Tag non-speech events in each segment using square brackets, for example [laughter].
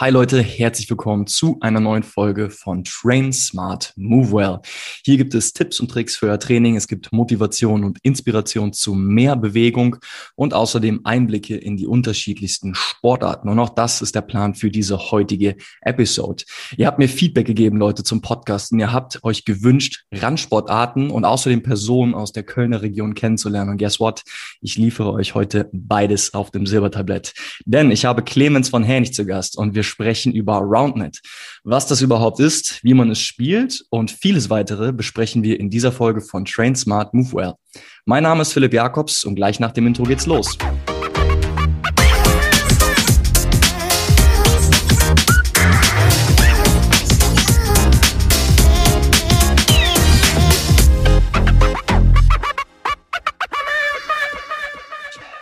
Hi Leute, herzlich willkommen zu einer neuen Folge von Train Smart Move Well. Hier gibt es Tipps und Tricks für euer Training, es gibt Motivation und Inspiration zu mehr Bewegung und außerdem Einblicke in die unterschiedlichsten Sportarten. Und auch das ist der Plan für diese heutige Episode. Ihr habt mir Feedback gegeben, Leute, zum Podcast und ihr habt euch gewünscht, Randsportarten und außerdem Personen aus der Kölner Region kennenzulernen. Und guess what? Ich liefere euch heute beides auf dem Silbertablett. Denn ich habe Clemens von Hänig zu Gast und wir sprechen über RoundNet. Was das überhaupt ist, wie man es spielt und vieles weitere besprechen wir in dieser Folge von Train Smart Move Well. Mein Name ist Philipp Jakobs und gleich nach dem Intro geht's los.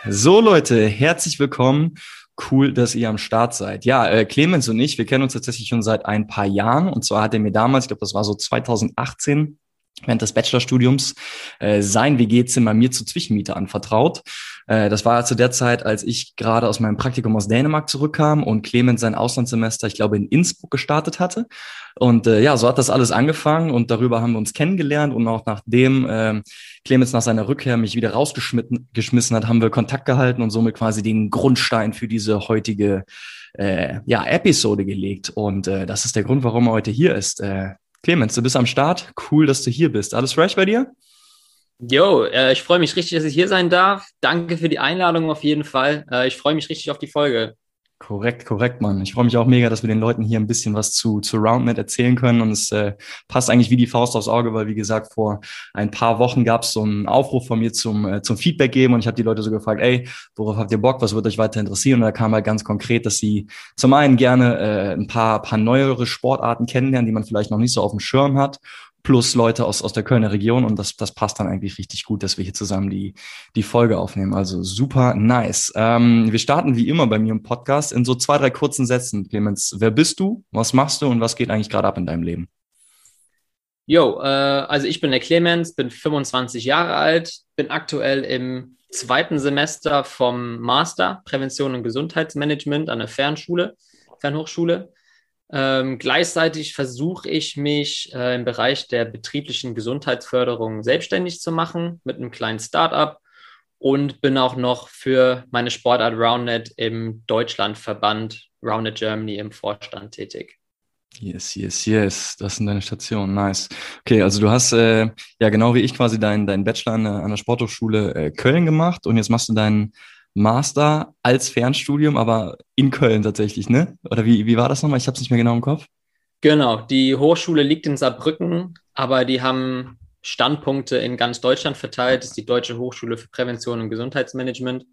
So Leute, herzlich willkommen Cool, dass ihr am Start seid. Ja, äh, Clemens und ich, wir kennen uns tatsächlich schon seit ein paar Jahren. Und zwar hat er mir damals, ich glaube, das war so 2018, während des Bachelorstudiums äh, sein WG-Zimmer mir zur Zwischenmiete anvertraut. Äh, das war zu der Zeit, als ich gerade aus meinem Praktikum aus Dänemark zurückkam und Clemens sein Auslandssemester, ich glaube, in Innsbruck gestartet hatte. Und äh, ja, so hat das alles angefangen und darüber haben wir uns kennengelernt und auch nachdem äh, Clemens nach seiner Rückkehr mich wieder rausgeschmissen hat, haben wir Kontakt gehalten und somit quasi den Grundstein für diese heutige äh, ja, Episode gelegt. Und äh, das ist der Grund, warum er heute hier ist. Äh, Clemens, du bist am Start. Cool, dass du hier bist. Alles fresh bei dir? Jo, äh, ich freue mich richtig, dass ich hier sein darf. Danke für die Einladung auf jeden Fall. Äh, ich freue mich richtig auf die Folge. Korrekt, korrekt, Mann. Ich freue mich auch mega, dass wir den Leuten hier ein bisschen was zu, zu RoundNet erzählen können. Und es äh, passt eigentlich wie die Faust aufs Auge, weil, wie gesagt, vor ein paar Wochen gab es so einen Aufruf von mir zum, äh, zum Feedback geben. Und ich habe die Leute so gefragt, ey, worauf habt ihr Bock? Was würde euch weiter interessieren? Und da kam halt ganz konkret, dass sie zum einen gerne äh, ein paar, paar neuere Sportarten kennenlernen, die man vielleicht noch nicht so auf dem Schirm hat plus Leute aus, aus der Kölner Region und das, das passt dann eigentlich richtig gut, dass wir hier zusammen die, die Folge aufnehmen. Also super nice. Ähm, wir starten wie immer bei mir im Podcast in so zwei, drei kurzen Sätzen. Clemens, wer bist du? Was machst du und was geht eigentlich gerade ab in deinem Leben? Jo, äh, also ich bin der Clemens, bin 25 Jahre alt, bin aktuell im zweiten Semester vom Master Prävention und Gesundheitsmanagement an der Fernschule, Fernhochschule. Ähm, gleichzeitig versuche ich mich äh, im Bereich der betrieblichen Gesundheitsförderung selbstständig zu machen mit einem kleinen Startup und bin auch noch für meine Sportart Roundnet im Deutschlandverband Roundnet Germany im Vorstand tätig. Yes, yes, yes. Das sind deine Stationen. Nice. Okay, also du hast äh, ja genau wie ich quasi deinen dein Bachelor an der, an der Sporthochschule äh, Köln gemacht und jetzt machst du deinen Master als Fernstudium, aber in Köln tatsächlich, ne? Oder wie, wie war das nochmal? Ich habe es nicht mehr genau im Kopf. Genau, die Hochschule liegt in Saarbrücken, aber die haben Standpunkte in ganz Deutschland verteilt. Das ist die Deutsche Hochschule für Prävention und Gesundheitsmanagement.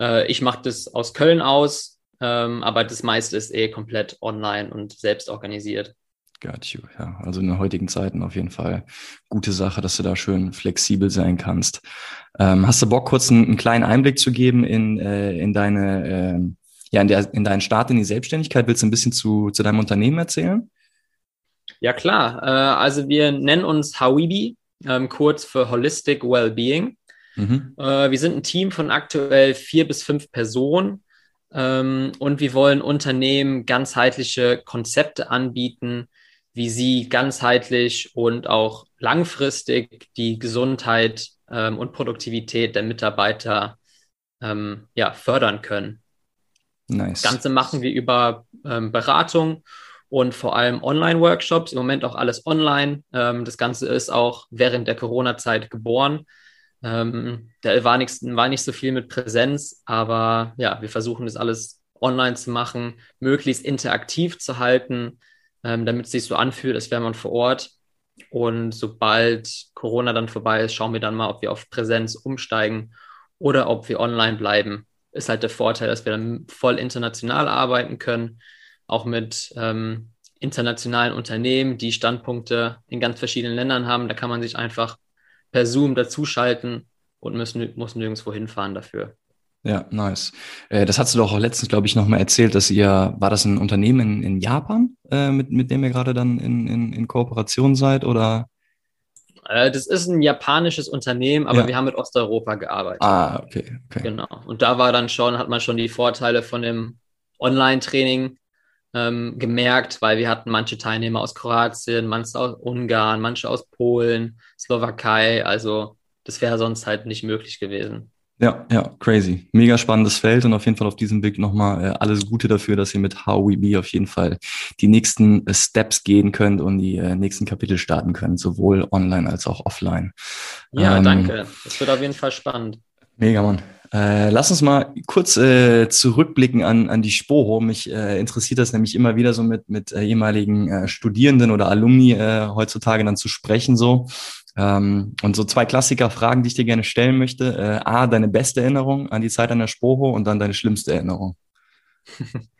Äh, ich mache das aus Köln aus, ähm, aber das meiste ist eh komplett online und selbst organisiert. Got you, ja. Also in den heutigen Zeiten auf jeden Fall gute Sache, dass du da schön flexibel sein kannst. Ähm, hast du Bock, kurz einen, einen, kleinen Einblick zu geben in, äh, in deine, äh, ja, in, der, in deinen Start in die Selbstständigkeit? Willst du ein bisschen zu, zu deinem Unternehmen erzählen? Ja, klar. Äh, also wir nennen uns Hawibi, ähm, kurz für Holistic Wellbeing. Mhm. Äh, wir sind ein Team von aktuell vier bis fünf Personen. Ähm, und wir wollen Unternehmen ganzheitliche Konzepte anbieten, wie sie ganzheitlich und auch langfristig die Gesundheit ähm, und Produktivität der Mitarbeiter ähm, ja, fördern können. Nice. Das Ganze machen wir über ähm, Beratung und vor allem Online-Workshops. Im Moment auch alles online. Ähm, das Ganze ist auch während der Corona-Zeit geboren. Ähm, da war, nichts, war nicht so viel mit Präsenz, aber ja, wir versuchen das alles online zu machen, möglichst interaktiv zu halten, ähm, damit es sich so anfühlt, als wäre man vor Ort. Und sobald Corona dann vorbei ist, schauen wir dann mal, ob wir auf Präsenz umsteigen oder ob wir online bleiben. Ist halt der Vorteil, dass wir dann voll international arbeiten können, auch mit ähm, internationalen Unternehmen, die Standpunkte in ganz verschiedenen Ländern haben. Da kann man sich einfach per Zoom dazuschalten und müssen, muss nirgendwo hinfahren dafür. Ja, nice. Äh, das hast du doch auch letztens, glaube ich, nochmal erzählt, dass ihr, war das ein Unternehmen in, Japan, äh, mit, mit dem ihr gerade dann in, in, in Kooperation seid oder? Äh, das ist ein japanisches Unternehmen, aber ja. wir haben mit Osteuropa gearbeitet. Ah, okay, okay. Genau. Und da war dann schon, hat man schon die Vorteile von dem Online-Training ähm, gemerkt, weil wir hatten manche Teilnehmer aus Kroatien, manche aus Ungarn, manche aus Polen, Slowakei. Also das wäre sonst halt nicht möglich gewesen. Ja, ja, crazy. Mega spannendes Feld und auf jeden Fall auf diesem Weg nochmal äh, alles Gute dafür, dass ihr mit How We Be auf jeden Fall die nächsten äh, Steps gehen könnt und die äh, nächsten Kapitel starten könnt, sowohl online als auch offline. Ja, ähm, danke. Das wird auf jeden Fall spannend. Mega, Mann. Äh, lass uns mal kurz äh, zurückblicken an, an die Spoho. Mich äh, interessiert das nämlich immer wieder so mit, mit äh, ehemaligen äh, Studierenden oder Alumni äh, heutzutage dann zu sprechen so. Ähm, und so zwei Klassiker-Fragen, die ich dir gerne stellen möchte. A, deine beste Erinnerung an die Zeit an der Spoho und dann deine schlimmste Erinnerung. [laughs]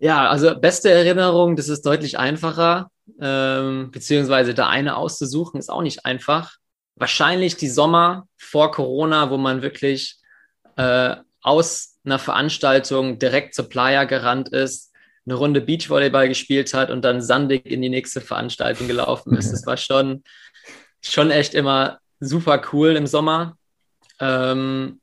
Ja, also beste Erinnerung, das ist deutlich einfacher, ähm, beziehungsweise da eine auszusuchen, ist auch nicht einfach. Wahrscheinlich die Sommer vor Corona, wo man wirklich äh, aus einer Veranstaltung direkt zur Playa gerannt ist, eine Runde Beachvolleyball gespielt hat und dann sandig in die nächste Veranstaltung gelaufen ist. Das war schon schon echt immer super cool im Sommer. Ähm,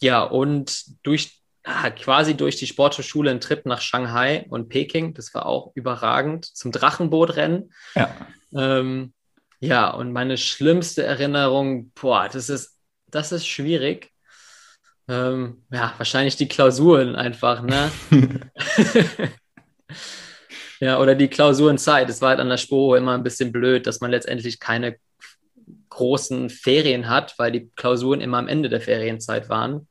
ja, und durch ah, quasi durch die Sporthochschule einen Trip nach Shanghai und Peking. Das war auch überragend zum Drachenbootrennen. Ja. Ähm, ja, und meine schlimmste Erinnerung, boah, das ist, das ist schwierig. Ähm, ja, wahrscheinlich die Klausuren einfach, ne? [laughs] [laughs] Ja, oder die Klausurenzeit. Es war halt an der Sporo immer ein bisschen blöd, dass man letztendlich keine großen Ferien hat, weil die Klausuren immer am Ende der Ferienzeit waren.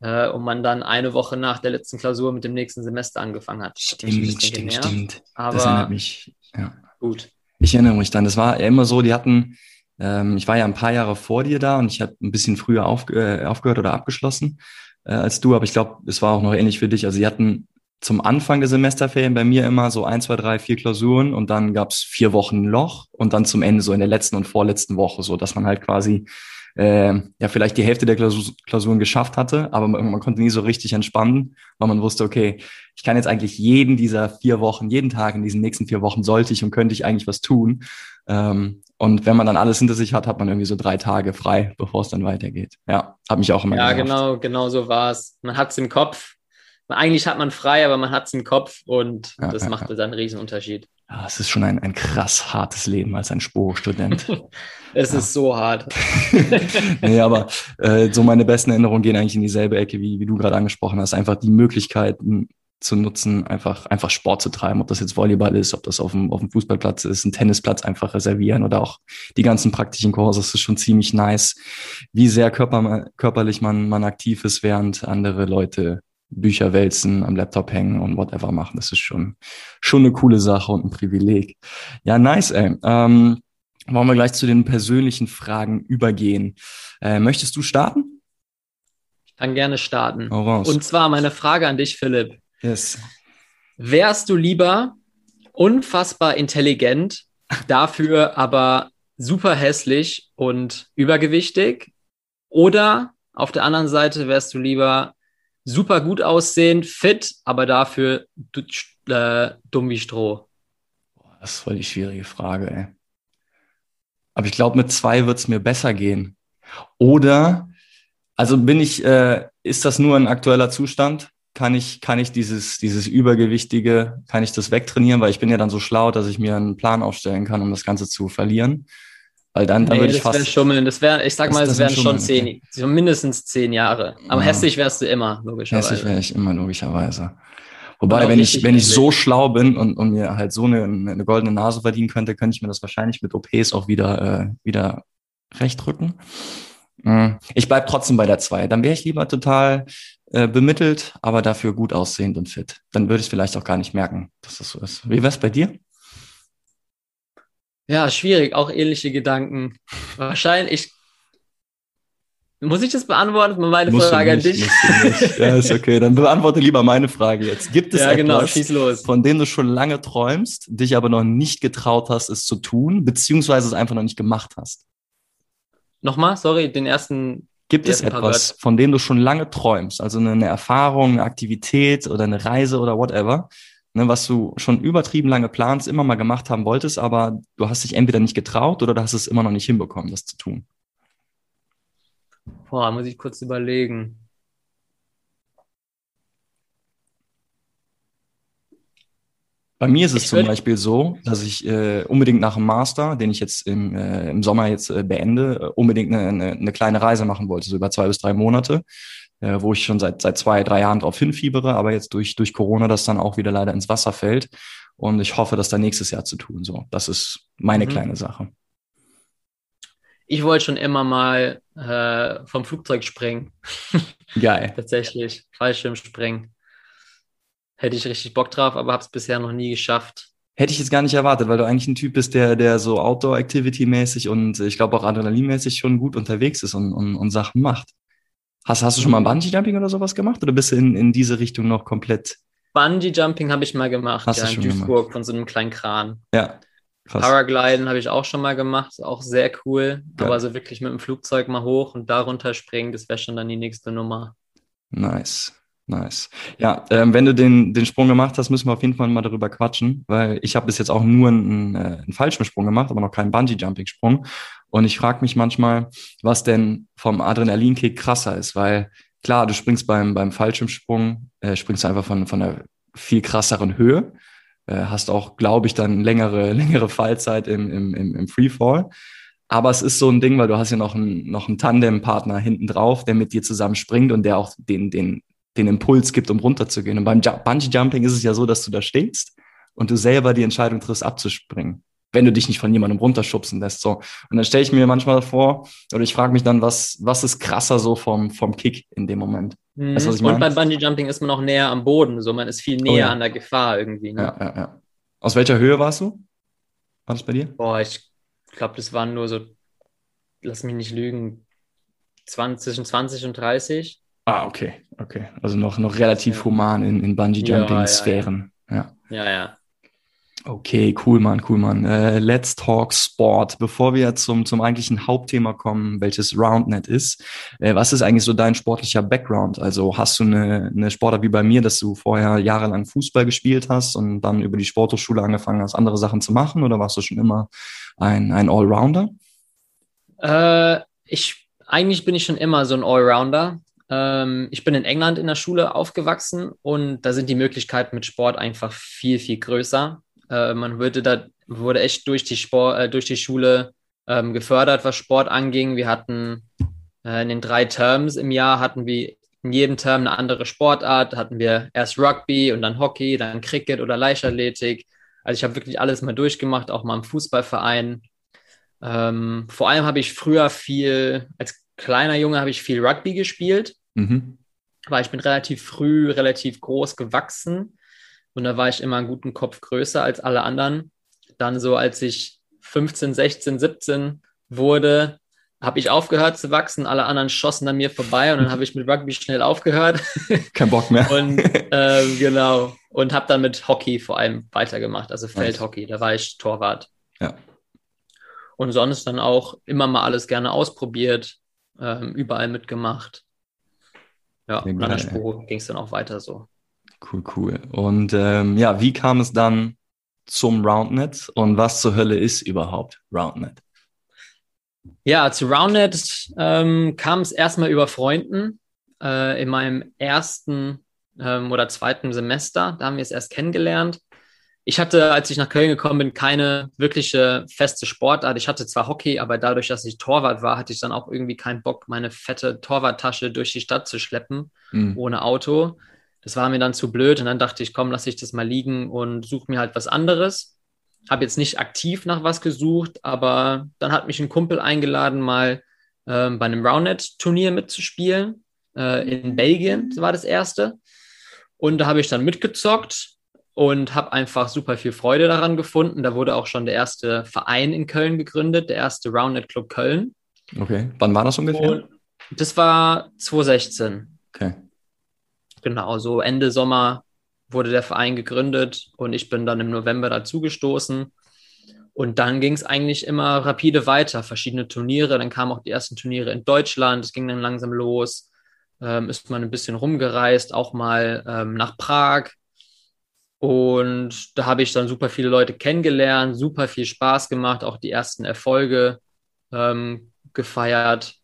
Äh, und man dann eine Woche nach der letzten Klausur mit dem nächsten Semester angefangen hat. Stimmt, stimmt, genervt. stimmt. Aber das erinnert mich. Ja. Gut. Ich erinnere mich dann. Das war ja immer so, die hatten, ähm, ich war ja ein paar Jahre vor dir da und ich habe ein bisschen früher auf, äh, aufgehört oder abgeschlossen äh, als du, aber ich glaube, es war auch noch ähnlich für dich. Also sie hatten zum Anfang der Semesterferien bei mir immer so ein, zwei, drei, vier Klausuren und dann gab's vier Wochen Loch und dann zum Ende so in der letzten und vorletzten Woche, so dass man halt quasi äh, ja vielleicht die Hälfte der Klausur, Klausuren geschafft hatte, aber man, man, konnte nie so richtig entspannen, weil man wusste, okay, ich kann jetzt eigentlich jeden dieser vier Wochen, jeden Tag in diesen nächsten vier Wochen sollte ich und könnte ich eigentlich was tun. Ähm, und wenn man dann alles hinter sich hat, hat man irgendwie so drei Tage frei, bevor es dann weitergeht. Ja, habe mich auch immer Ja, genervt. genau, genau so war's. Man hat's im Kopf, eigentlich hat man frei, aber man hat es im Kopf und ja, das ja, macht ja. dann einen Riesenunterschied. Ja, es ist schon ein, ein krass hartes Leben als ein Sporo-Student. [laughs] es ist so hart. [laughs] nee, aber äh, so meine besten Erinnerungen gehen eigentlich in dieselbe Ecke, wie, wie du gerade angesprochen hast. Einfach die Möglichkeiten zu nutzen, einfach, einfach Sport zu treiben, ob das jetzt Volleyball ist, ob das auf dem, auf dem Fußballplatz ist, ein Tennisplatz einfach reservieren oder auch die ganzen praktischen Kurse. Das ist schon ziemlich nice, wie sehr körper, körperlich man, man aktiv ist, während andere Leute Bücher wälzen, am Laptop hängen und whatever machen. Das ist schon, schon eine coole Sache und ein Privileg. Ja, nice, ey. Ähm, wollen wir gleich zu den persönlichen Fragen übergehen. Äh, möchtest du starten? Ich kann gerne starten. Und zwar meine Frage an dich, Philipp. Yes. Wärst du lieber unfassbar intelligent, dafür aber super hässlich und übergewichtig? Oder auf der anderen Seite wärst du lieber super gut aussehen, fit, aber dafür äh, dumm wie Stroh? Das ist voll die schwierige Frage, ey. Aber ich glaube, mit zwei wird es mir besser gehen. Oder, also bin ich, äh, ist das nur ein aktueller Zustand? Kann ich, kann ich dieses, dieses Übergewichtige, kann ich das wegtrainieren? Weil ich bin ja dann so schlau, dass ich mir einen Plan aufstellen kann, um das Ganze zu verlieren. Weil dann, dann nee, würde ich das fast. Schummeln. Das wäre, ich sag das, mal, es wären schon zehn, okay. so mindestens zehn Jahre. Aber ja. hässlich wärst du immer, logischerweise. Hässlich wäre ich immer, logischerweise. Wobei, wenn ich, wenn ich so schlau bin und, und mir halt so eine, eine goldene Nase verdienen könnte, könnte ich mir das wahrscheinlich mit OPs auch wieder, äh, wieder recht rücken. Mhm. Ich bleib trotzdem bei der zwei. Dann wäre ich lieber total äh, bemittelt, aber dafür gut aussehend und fit. Dann würde ich es vielleicht auch gar nicht merken, dass das so ist. Wie wär's bei dir? Ja, schwierig, auch ähnliche Gedanken. Wahrscheinlich. Muss ich das beantworten? Meine musst Frage nicht, an dich. [laughs] Ja, ist okay. Dann beantworte lieber meine Frage jetzt. Gibt es ja, genau, etwas, von dem du schon lange träumst, dich aber noch nicht getraut hast, es zu tun, beziehungsweise es einfach noch nicht gemacht hast? Nochmal, sorry, den ersten. Gibt es etwas, von dem du schon lange träumst, also eine Erfahrung, eine Aktivität oder eine Reise oder whatever, ne, was du schon übertrieben lange planst, immer mal gemacht haben wolltest, aber du hast dich entweder nicht getraut oder du hast es immer noch nicht hinbekommen, das zu tun? Boah, muss ich kurz überlegen. Bei mir ist es ich zum Beispiel so, dass ich äh, unbedingt nach dem Master, den ich jetzt im, äh, im Sommer jetzt äh, beende, äh, unbedingt eine, eine, eine kleine Reise machen wollte, so über zwei bis drei Monate, äh, wo ich schon seit, seit zwei, drei Jahren drauf hinfiebere, aber jetzt durch, durch Corona das dann auch wieder leider ins Wasser fällt. Und ich hoffe, das dann nächstes Jahr zu tun. So, das ist meine mhm. kleine Sache. Ich wollte schon immer mal äh, vom Flugzeug springen. Geil. [laughs] Tatsächlich, Fallschirm springen. Hätte ich richtig Bock drauf, aber habe es bisher noch nie geschafft. Hätte ich jetzt gar nicht erwartet, weil du eigentlich ein Typ bist, der, der so Outdoor-Activity-mäßig und ich glaube auch Adrenalin-mäßig schon gut unterwegs ist und, und, und Sachen macht. Hast, hast du schon mal Bungee-Jumping oder sowas gemacht oder bist du in, in diese Richtung noch komplett? Bungee-Jumping habe ich mal gemacht, hast ja, in Duisburg von so einem kleinen Kran. Ja. Krass. Paragliden habe ich auch schon mal gemacht, auch sehr cool. Geil. Aber so wirklich mit dem Flugzeug mal hoch und darunter springen, das wäre schon dann die nächste Nummer. Nice. Nice. Ja, ähm, wenn du den, den Sprung gemacht hast, müssen wir auf jeden Fall mal darüber quatschen, weil ich habe bis jetzt auch nur einen, äh, einen falschen Sprung gemacht, aber noch keinen Bungee-Jumping-Sprung. Und ich frage mich manchmal, was denn vom Adrenalinkick krasser ist, weil klar, du springst beim, beim Fallschirmsprung, äh, springst einfach von, von einer viel krasseren Höhe, äh, hast auch, glaube ich, dann längere, [laughs] längere Fallzeit im, im, im, im Freefall. Aber es ist so ein Ding, weil du hast ja noch einen, noch einen Tandem-Partner hinten drauf, der mit dir zusammen springt und der auch den, den den Impuls gibt, um runterzugehen. Und beim Bungee Jumping ist es ja so, dass du da stehst und du selber die Entscheidung triffst, abzuspringen, wenn du dich nicht von jemandem runterschubsen lässt. So. Und dann stelle ich mir manchmal vor, oder ich frage mich dann, was, was ist krasser so vom, vom Kick in dem Moment? Mhm. Weißt, und beim Bungee Jumping ist man auch näher am Boden, so man ist viel näher oh, ja. an der Gefahr irgendwie. Ne? Ja, ja, ja. Aus welcher Höhe warst du? War das bei dir? Boah, ich glaube, das waren nur so, lass mich nicht lügen, 20, zwischen 20 und 30. Ah, okay, okay. Also noch, noch relativ human in, in Bungee-Jumping-Sphären. Ja, ja. ja. ja. Okay, cool, Mann, cool, Mann. Äh, let's talk Sport. Bevor wir zum, zum eigentlichen Hauptthema kommen, welches RoundNet ist, äh, was ist eigentlich so dein sportlicher Background? Also hast du eine, eine Sportart wie bei mir, dass du vorher jahrelang Fußball gespielt hast und dann über die Sporthochschule angefangen hast, andere Sachen zu machen oder warst du schon immer ein, ein Allrounder? Äh, ich, eigentlich bin ich schon immer so ein Allrounder. Ähm, ich bin in England in der Schule aufgewachsen und da sind die Möglichkeiten mit Sport einfach viel, viel größer. Äh, man würde da, wurde echt durch die, Sport, äh, durch die Schule ähm, gefördert, was Sport anging. Wir hatten äh, in den drei Terms im Jahr hatten wir in jedem Term eine andere Sportart. Da hatten wir erst Rugby und dann Hockey, dann Cricket oder Leichtathletik. Also ich habe wirklich alles mal durchgemacht, auch mal im Fußballverein. Ähm, vor allem habe ich früher viel, als kleiner Junge habe ich viel Rugby gespielt. Mhm. Weil ich bin relativ früh, relativ groß gewachsen und da war ich immer einen guten Kopf größer als alle anderen. Dann so, als ich 15, 16, 17 wurde, habe ich aufgehört zu wachsen, alle anderen schossen an mir vorbei und dann habe ich mit Rugby schnell aufgehört. [laughs] Kein Bock mehr. und ähm, genau. Und habe dann mit Hockey vor allem weitergemacht, also Feldhockey, da war ich Torwart. Ja. Und sonst dann auch immer mal alles gerne ausprobiert, ähm, überall mitgemacht. Ja, und an der Spur ging es dann auch weiter so. Cool, cool. Und ähm, ja, wie kam es dann zum Roundnet und was zur Hölle ist überhaupt Roundnet? Ja, zu Roundnet ähm, kam es erstmal über Freunden äh, in meinem ersten ähm, oder zweiten Semester. Da haben wir es erst kennengelernt ich hatte, als ich nach Köln gekommen bin, keine wirkliche feste Sportart. Ich hatte zwar Hockey, aber dadurch, dass ich Torwart war, hatte ich dann auch irgendwie keinen Bock, meine fette Torwarttasche durch die Stadt zu schleppen, mhm. ohne Auto. Das war mir dann zu blöd und dann dachte ich, komm, lass ich das mal liegen und suche mir halt was anderes. Habe jetzt nicht aktiv nach was gesucht, aber dann hat mich ein Kumpel eingeladen, mal ähm, bei einem Roundnet-Turnier mitzuspielen. Äh, in Belgien das war das erste. Und da habe ich dann mitgezockt und habe einfach super viel Freude daran gefunden. Da wurde auch schon der erste Verein in Köln gegründet, der erste Roundnet Club Köln. Okay, wann war das ungefähr? Und das war 2016. Okay. Genau, so Ende Sommer wurde der Verein gegründet und ich bin dann im November dazugestoßen. Und dann ging es eigentlich immer rapide weiter, verschiedene Turniere. Dann kamen auch die ersten Turniere in Deutschland. Es ging dann langsam los. Ähm, ist man ein bisschen rumgereist, auch mal ähm, nach Prag und da habe ich dann super viele Leute kennengelernt, super viel Spaß gemacht, auch die ersten Erfolge ähm, gefeiert.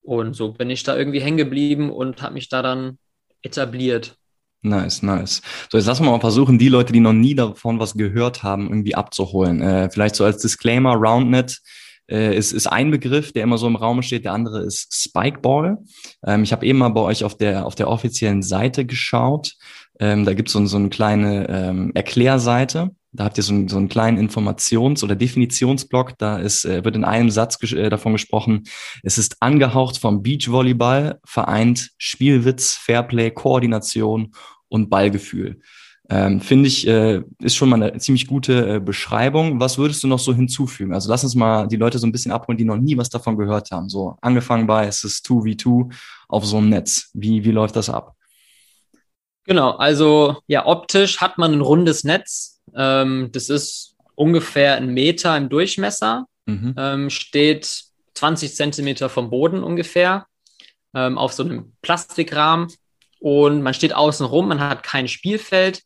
Und so bin ich da irgendwie hängen geblieben und habe mich da dann etabliert. Nice, nice. So, jetzt lassen wir mal versuchen, die Leute, die noch nie davon was gehört haben, irgendwie abzuholen. Äh, vielleicht so als Disclaimer, RoundNet äh, ist, ist ein Begriff, der immer so im Raum steht. Der andere ist Spikeball. Ähm, ich habe eben mal bei euch auf der, auf der offiziellen Seite geschaut. Ähm, da gibt so es so eine kleine ähm, Erklärseite. Da habt ihr so, einen, so einen kleinen Informations- oder Definitionsblock. Da ist, äh, wird in einem Satz ges äh, davon gesprochen, es ist angehaucht vom Beachvolleyball, vereint Spielwitz, Fairplay, Koordination und Ballgefühl. Ähm, Finde ich, äh, ist schon mal eine ziemlich gute äh, Beschreibung. Was würdest du noch so hinzufügen? Also lass uns mal die Leute so ein bisschen abholen, die noch nie was davon gehört haben. So angefangen bei, es ist 2v2 auf so einem Netz. Wie, wie läuft das ab? Genau, also ja, optisch hat man ein rundes Netz. Ähm, das ist ungefähr ein Meter im Durchmesser, mhm. ähm, steht 20 Zentimeter vom Boden ungefähr ähm, auf so einem Plastikrahmen und man steht außen rum, man hat kein Spielfeld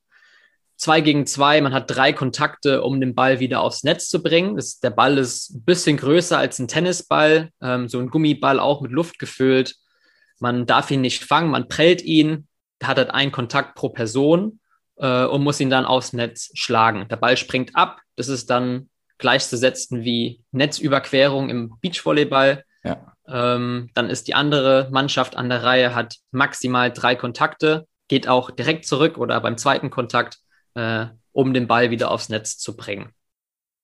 zwei gegen zwei, man hat drei Kontakte, um den Ball wieder aufs Netz zu bringen. Das, der Ball ist ein bisschen größer als ein Tennisball, ähm, so ein Gummiball auch mit Luft gefüllt. Man darf ihn nicht fangen, man prellt ihn, hat halt einen Kontakt pro Person äh, und muss ihn dann aufs Netz schlagen. Der Ball springt ab, das ist dann gleichzusetzen wie Netzüberquerung im Beachvolleyball. Ja. Ähm, dann ist die andere Mannschaft an der Reihe, hat maximal drei Kontakte, geht auch direkt zurück oder beim zweiten Kontakt äh, um den Ball wieder aufs Netz zu bringen.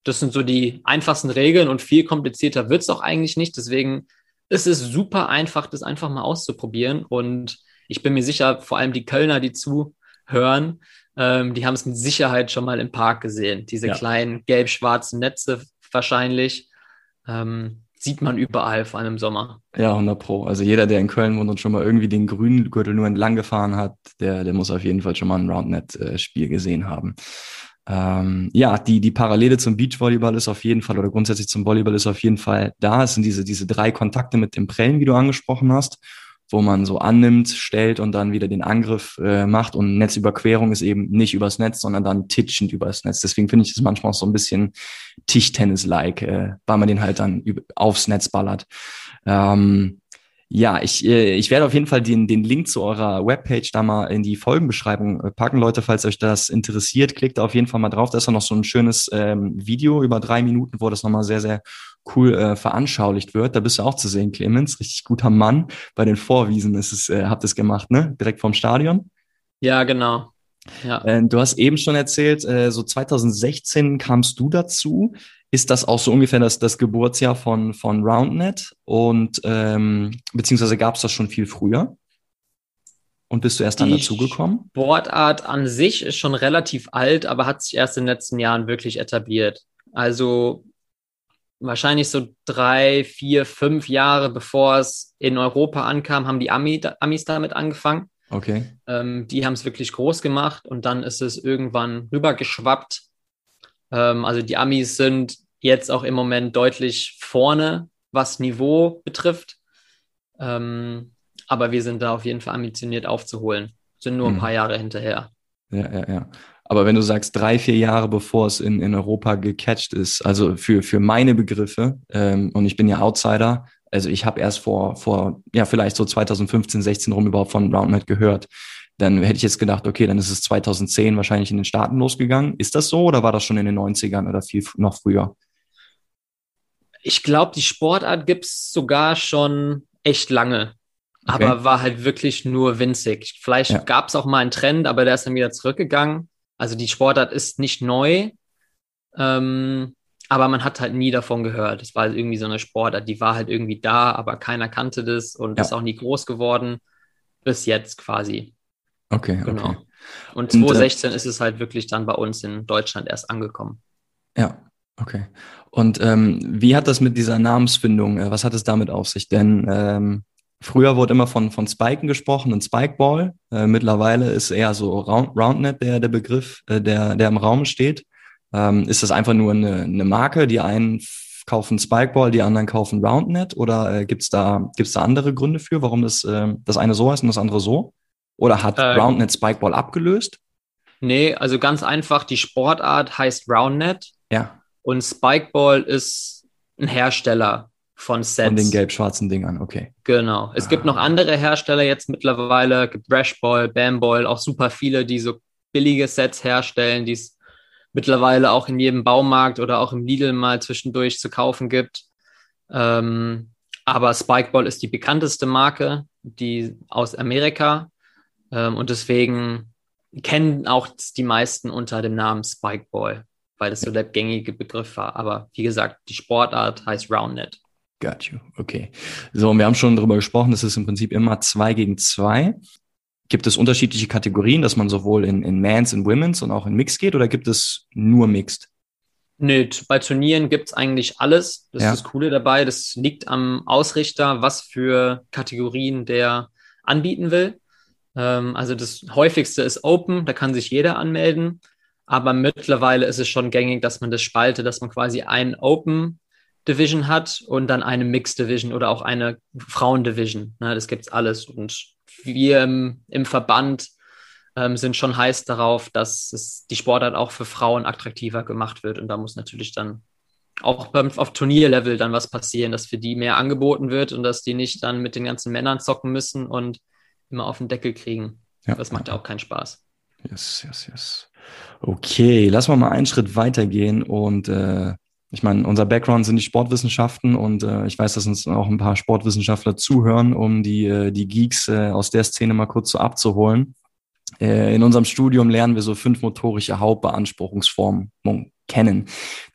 Das sind so die einfachsten Regeln und viel komplizierter wird es auch eigentlich nicht. Deswegen ist es super einfach, das einfach mal auszuprobieren. Und ich bin mir sicher, vor allem die Kölner, die zuhören, ähm, die haben es mit Sicherheit schon mal im Park gesehen. Diese ja. kleinen gelb-schwarzen Netze wahrscheinlich. Ähm, sieht man überall, vor allem im Sommer. Ja, 100 Pro. Also jeder, der in Köln wohnt und schon mal irgendwie den grünen Gürtel nur entlang gefahren hat, der, der muss auf jeden Fall schon mal ein Roundnet-Spiel gesehen haben. Ähm, ja, die, die Parallele zum Beachvolleyball ist auf jeden Fall, oder grundsätzlich zum Volleyball ist auf jeden Fall da. Es sind diese, diese drei Kontakte mit dem Prellen, wie du angesprochen hast wo man so annimmt, stellt und dann wieder den Angriff äh, macht. Und Netzüberquerung ist eben nicht übers Netz, sondern dann titschend übers Netz. Deswegen finde ich es manchmal auch so ein bisschen Tischtennis-like, äh, weil man den halt dann aufs Netz ballert. Ähm, ja, ich, äh, ich werde auf jeden Fall den, den Link zu eurer Webpage da mal in die Folgenbeschreibung äh, packen. Leute, falls euch das interessiert, klickt auf jeden Fall mal drauf. Da ist auch noch so ein schönes ähm, Video über drei Minuten, wo das nochmal sehr, sehr cool äh, veranschaulicht wird. Da bist du auch zu sehen, Clemens. Richtig guter Mann. Bei den Vorwiesen ist es, äh, habt ihr es gemacht, ne? Direkt vom Stadion. Ja, genau. Ja. Äh, du hast eben schon erzählt, äh, so 2016 kamst du dazu. Ist das auch so ungefähr das, das Geburtsjahr von, von RoundNet? Und ähm, beziehungsweise gab es das schon viel früher? Und bist du erst dann dazugekommen? Sportart an sich ist schon relativ alt, aber hat sich erst in den letzten Jahren wirklich etabliert. Also wahrscheinlich so drei, vier, fünf Jahre bevor es in Europa ankam, haben die Ami, Amis damit angefangen. Okay. Ähm, die haben es wirklich groß gemacht und dann ist es irgendwann rübergeschwappt. Ähm, also die Amis sind jetzt auch im Moment deutlich vorne, was Niveau betrifft. Ähm, aber wir sind da auf jeden Fall ambitioniert aufzuholen. Sind nur ein hm. paar Jahre hinterher. Ja, ja, ja. Aber wenn du sagst, drei, vier Jahre bevor es in, in Europa gecatcht ist, also für, für meine Begriffe, ähm, und ich bin ja Outsider, also ich habe erst vor, vor, ja, vielleicht so 2015, 16 rum überhaupt von RoundNet gehört. Dann hätte ich jetzt gedacht, okay, dann ist es 2010 wahrscheinlich in den Staaten losgegangen. Ist das so oder war das schon in den 90ern oder viel noch früher? Ich glaube, die Sportart gibt es sogar schon echt lange. Okay. Aber war halt wirklich nur winzig. Vielleicht ja. gab es auch mal einen Trend, aber der ist dann wieder zurückgegangen. Also die Sportart ist nicht neu, ähm, aber man hat halt nie davon gehört. Es war halt irgendwie so eine Sportart, die war halt irgendwie da, aber keiner kannte das und ja. ist auch nie groß geworden. Bis jetzt quasi. Okay, genau. Okay. Und 2016 und, äh, ist es halt wirklich dann bei uns in Deutschland erst angekommen. Ja, okay. Und ähm, wie hat das mit dieser Namensfindung, äh, was hat es damit auf sich? Denn ähm, Früher wurde immer von, von Spiken gesprochen und Spikeball. Äh, mittlerweile ist eher so Round, Roundnet der, der Begriff, äh, der, der im Raum steht. Ähm, ist das einfach nur eine, eine Marke? Die einen kaufen Spikeball, die anderen kaufen Roundnet? Oder äh, gibt's da, gibt's da andere Gründe für, warum das, äh, das eine so heißt und das andere so? Oder hat ähm, Roundnet Spikeball abgelöst? Nee, also ganz einfach, die Sportart heißt Roundnet. Ja. Und Spikeball ist ein Hersteller von Sets. Von den gelb-schwarzen Dingern, okay. Genau. Es ah. gibt noch andere Hersteller jetzt mittlerweile, gibt Rashball, Bamball, auch super viele, die so billige Sets herstellen, die es mittlerweile auch in jedem Baumarkt oder auch im Lidl mal zwischendurch zu kaufen gibt. Ähm, aber Spikeball ist die bekannteste Marke, die aus Amerika. Ähm, und deswegen kennen auch die meisten unter dem Namen Spikeball, weil das so der gängige Begriff war. Aber wie gesagt, die Sportart heißt Roundnet. Got you. Okay. So, und wir haben schon darüber gesprochen, es ist im Prinzip immer zwei gegen zwei. Gibt es unterschiedliche Kategorien, dass man sowohl in, in Mans, in Women's und auch in Mixed geht oder gibt es nur Mixed? Nö, bei Turnieren gibt es eigentlich alles. Das ja. ist das Coole dabei. Das liegt am Ausrichter, was für Kategorien der anbieten will. Ähm, also das häufigste ist Open, da kann sich jeder anmelden. Aber mittlerweile ist es schon gängig, dass man das spaltet, dass man quasi ein Open Division hat und dann eine Mixed Division oder auch eine Frauen Division. Ne, das gibt's alles. Und wir im, im Verband ähm, sind schon heiß darauf, dass es, die Sportart auch für Frauen attraktiver gemacht wird. Und da muss natürlich dann auch beim, auf Turnierlevel dann was passieren, dass für die mehr angeboten wird und dass die nicht dann mit den ganzen Männern zocken müssen und immer auf den Deckel kriegen. Ja. Das macht ja auch keinen Spaß. Yes, yes, yes. Okay, lass mal mal einen Schritt weitergehen und äh, ich meine, unser Background sind die Sportwissenschaften und äh, ich weiß, dass uns auch ein paar Sportwissenschaftler zuhören, um die, äh, die Geeks äh, aus der Szene mal kurz so abzuholen. Äh, in unserem Studium lernen wir so fünf motorische Hauptbeanspruchungsformen kennen.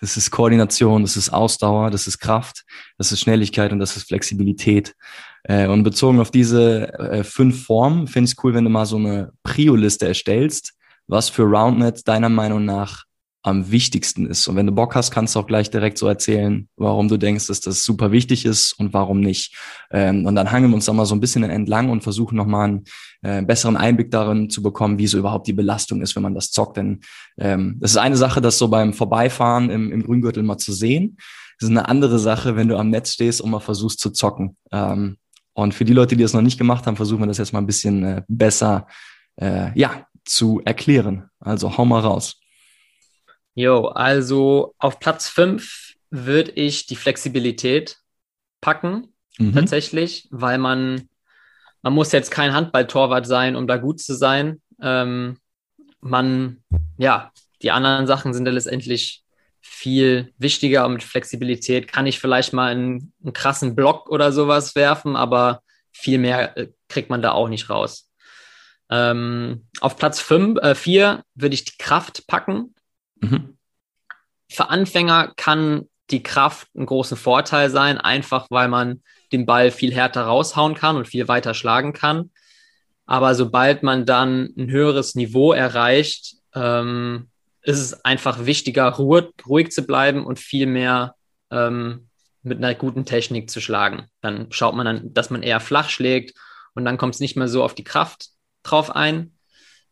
Das ist Koordination, das ist Ausdauer, das ist Kraft, das ist Schnelligkeit und das ist Flexibilität. Äh, und bezogen auf diese äh, fünf Formen finde ich es cool, wenn du mal so eine Prio-Liste erstellst, was für Roundnet deiner Meinung nach am wichtigsten ist. Und wenn du Bock hast, kannst du auch gleich direkt so erzählen, warum du denkst, dass das super wichtig ist und warum nicht. Ähm, und dann hangeln wir uns da mal so ein bisschen entlang und versuchen nochmal einen äh, besseren Einblick darin zu bekommen, wie so überhaupt die Belastung ist, wenn man das zockt. Denn ähm, das ist eine Sache, das so beim Vorbeifahren im, im Grüngürtel mal zu sehen. Das ist eine andere Sache, wenn du am Netz stehst und mal versuchst zu zocken. Ähm, und für die Leute, die das noch nicht gemacht haben, versuchen wir das jetzt mal ein bisschen äh, besser äh, ja, zu erklären. Also hau mal raus. Jo, also auf Platz 5 würde ich die Flexibilität packen, mhm. tatsächlich, weil man, man muss jetzt kein Handballtorwart sein, um da gut zu sein. Ähm, man, ja, die anderen Sachen sind ja letztendlich viel wichtiger und mit Flexibilität kann ich vielleicht mal einen, einen krassen Block oder sowas werfen, aber viel mehr äh, kriegt man da auch nicht raus. Ähm, auf Platz 5, äh, 4 würde ich die Kraft packen, Mhm. Für Anfänger kann die Kraft ein großer Vorteil sein, einfach weil man den Ball viel härter raushauen kann und viel weiter schlagen kann. Aber sobald man dann ein höheres Niveau erreicht, ähm, ist es einfach wichtiger, ruhig, ruhig zu bleiben und viel mehr ähm, mit einer guten Technik zu schlagen. Dann schaut man dann, dass man eher flach schlägt und dann kommt es nicht mehr so auf die Kraft drauf ein.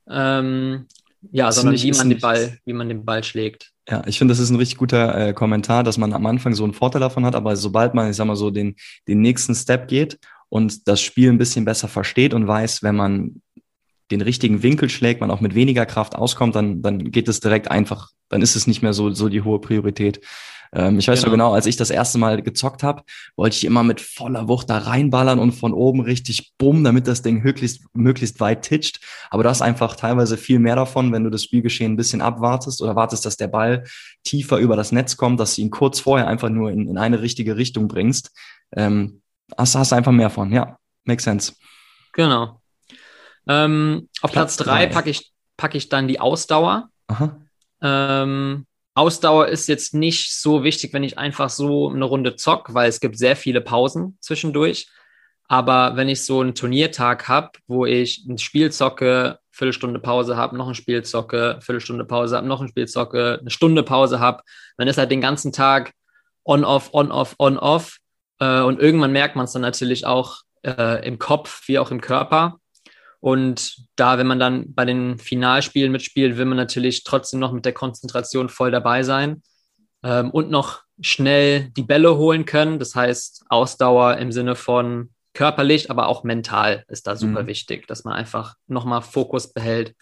Ähm, ja, sondern nicht, wie man den Ball, wie man den Ball schlägt. Ja, ich finde, das ist ein richtig guter äh, Kommentar, dass man am Anfang so einen Vorteil davon hat, aber sobald man, ich sag mal so, den, den nächsten Step geht und das Spiel ein bisschen besser versteht und weiß, wenn man den richtigen Winkel schlägt, man auch mit weniger Kraft auskommt, dann, dann geht es direkt einfach, dann ist es nicht mehr so, so die hohe Priorität. Ähm, ich weiß genau. noch genau, als ich das erste Mal gezockt habe, wollte ich immer mit voller Wucht da reinballern und von oben richtig bumm, damit das Ding möglichst, möglichst weit titscht. Aber du hast einfach teilweise viel mehr davon, wenn du das Spielgeschehen ein bisschen abwartest oder wartest, dass der Ball tiefer über das Netz kommt, dass du ihn kurz vorher einfach nur in, in eine richtige Richtung bringst. Ähm, hast, hast einfach mehr von, ja. Makes sense. Genau. Ähm, auf Platz, Platz drei packe ich, pack ich dann die Ausdauer. Aha. Ähm, Ausdauer ist jetzt nicht so wichtig, wenn ich einfach so eine Runde zock, weil es gibt sehr viele Pausen zwischendurch. Aber wenn ich so einen Turniertag habe, wo ich ein Spiel zocke, Viertelstunde Pause habe, noch ein Spiel zocke, Viertelstunde Pause habe, noch ein Spiel zocke, eine Stunde Pause habe, dann ist halt den ganzen Tag on-off, on-off, on-off. Äh, und irgendwann merkt man es dann natürlich auch äh, im Kopf wie auch im Körper. Und da, wenn man dann bei den Finalspielen mitspielt, will man natürlich trotzdem noch mit der Konzentration voll dabei sein ähm, und noch schnell die Bälle holen können. Das heißt, Ausdauer im Sinne von körperlich, aber auch mental ist da super mhm. wichtig, dass man einfach nochmal Fokus behält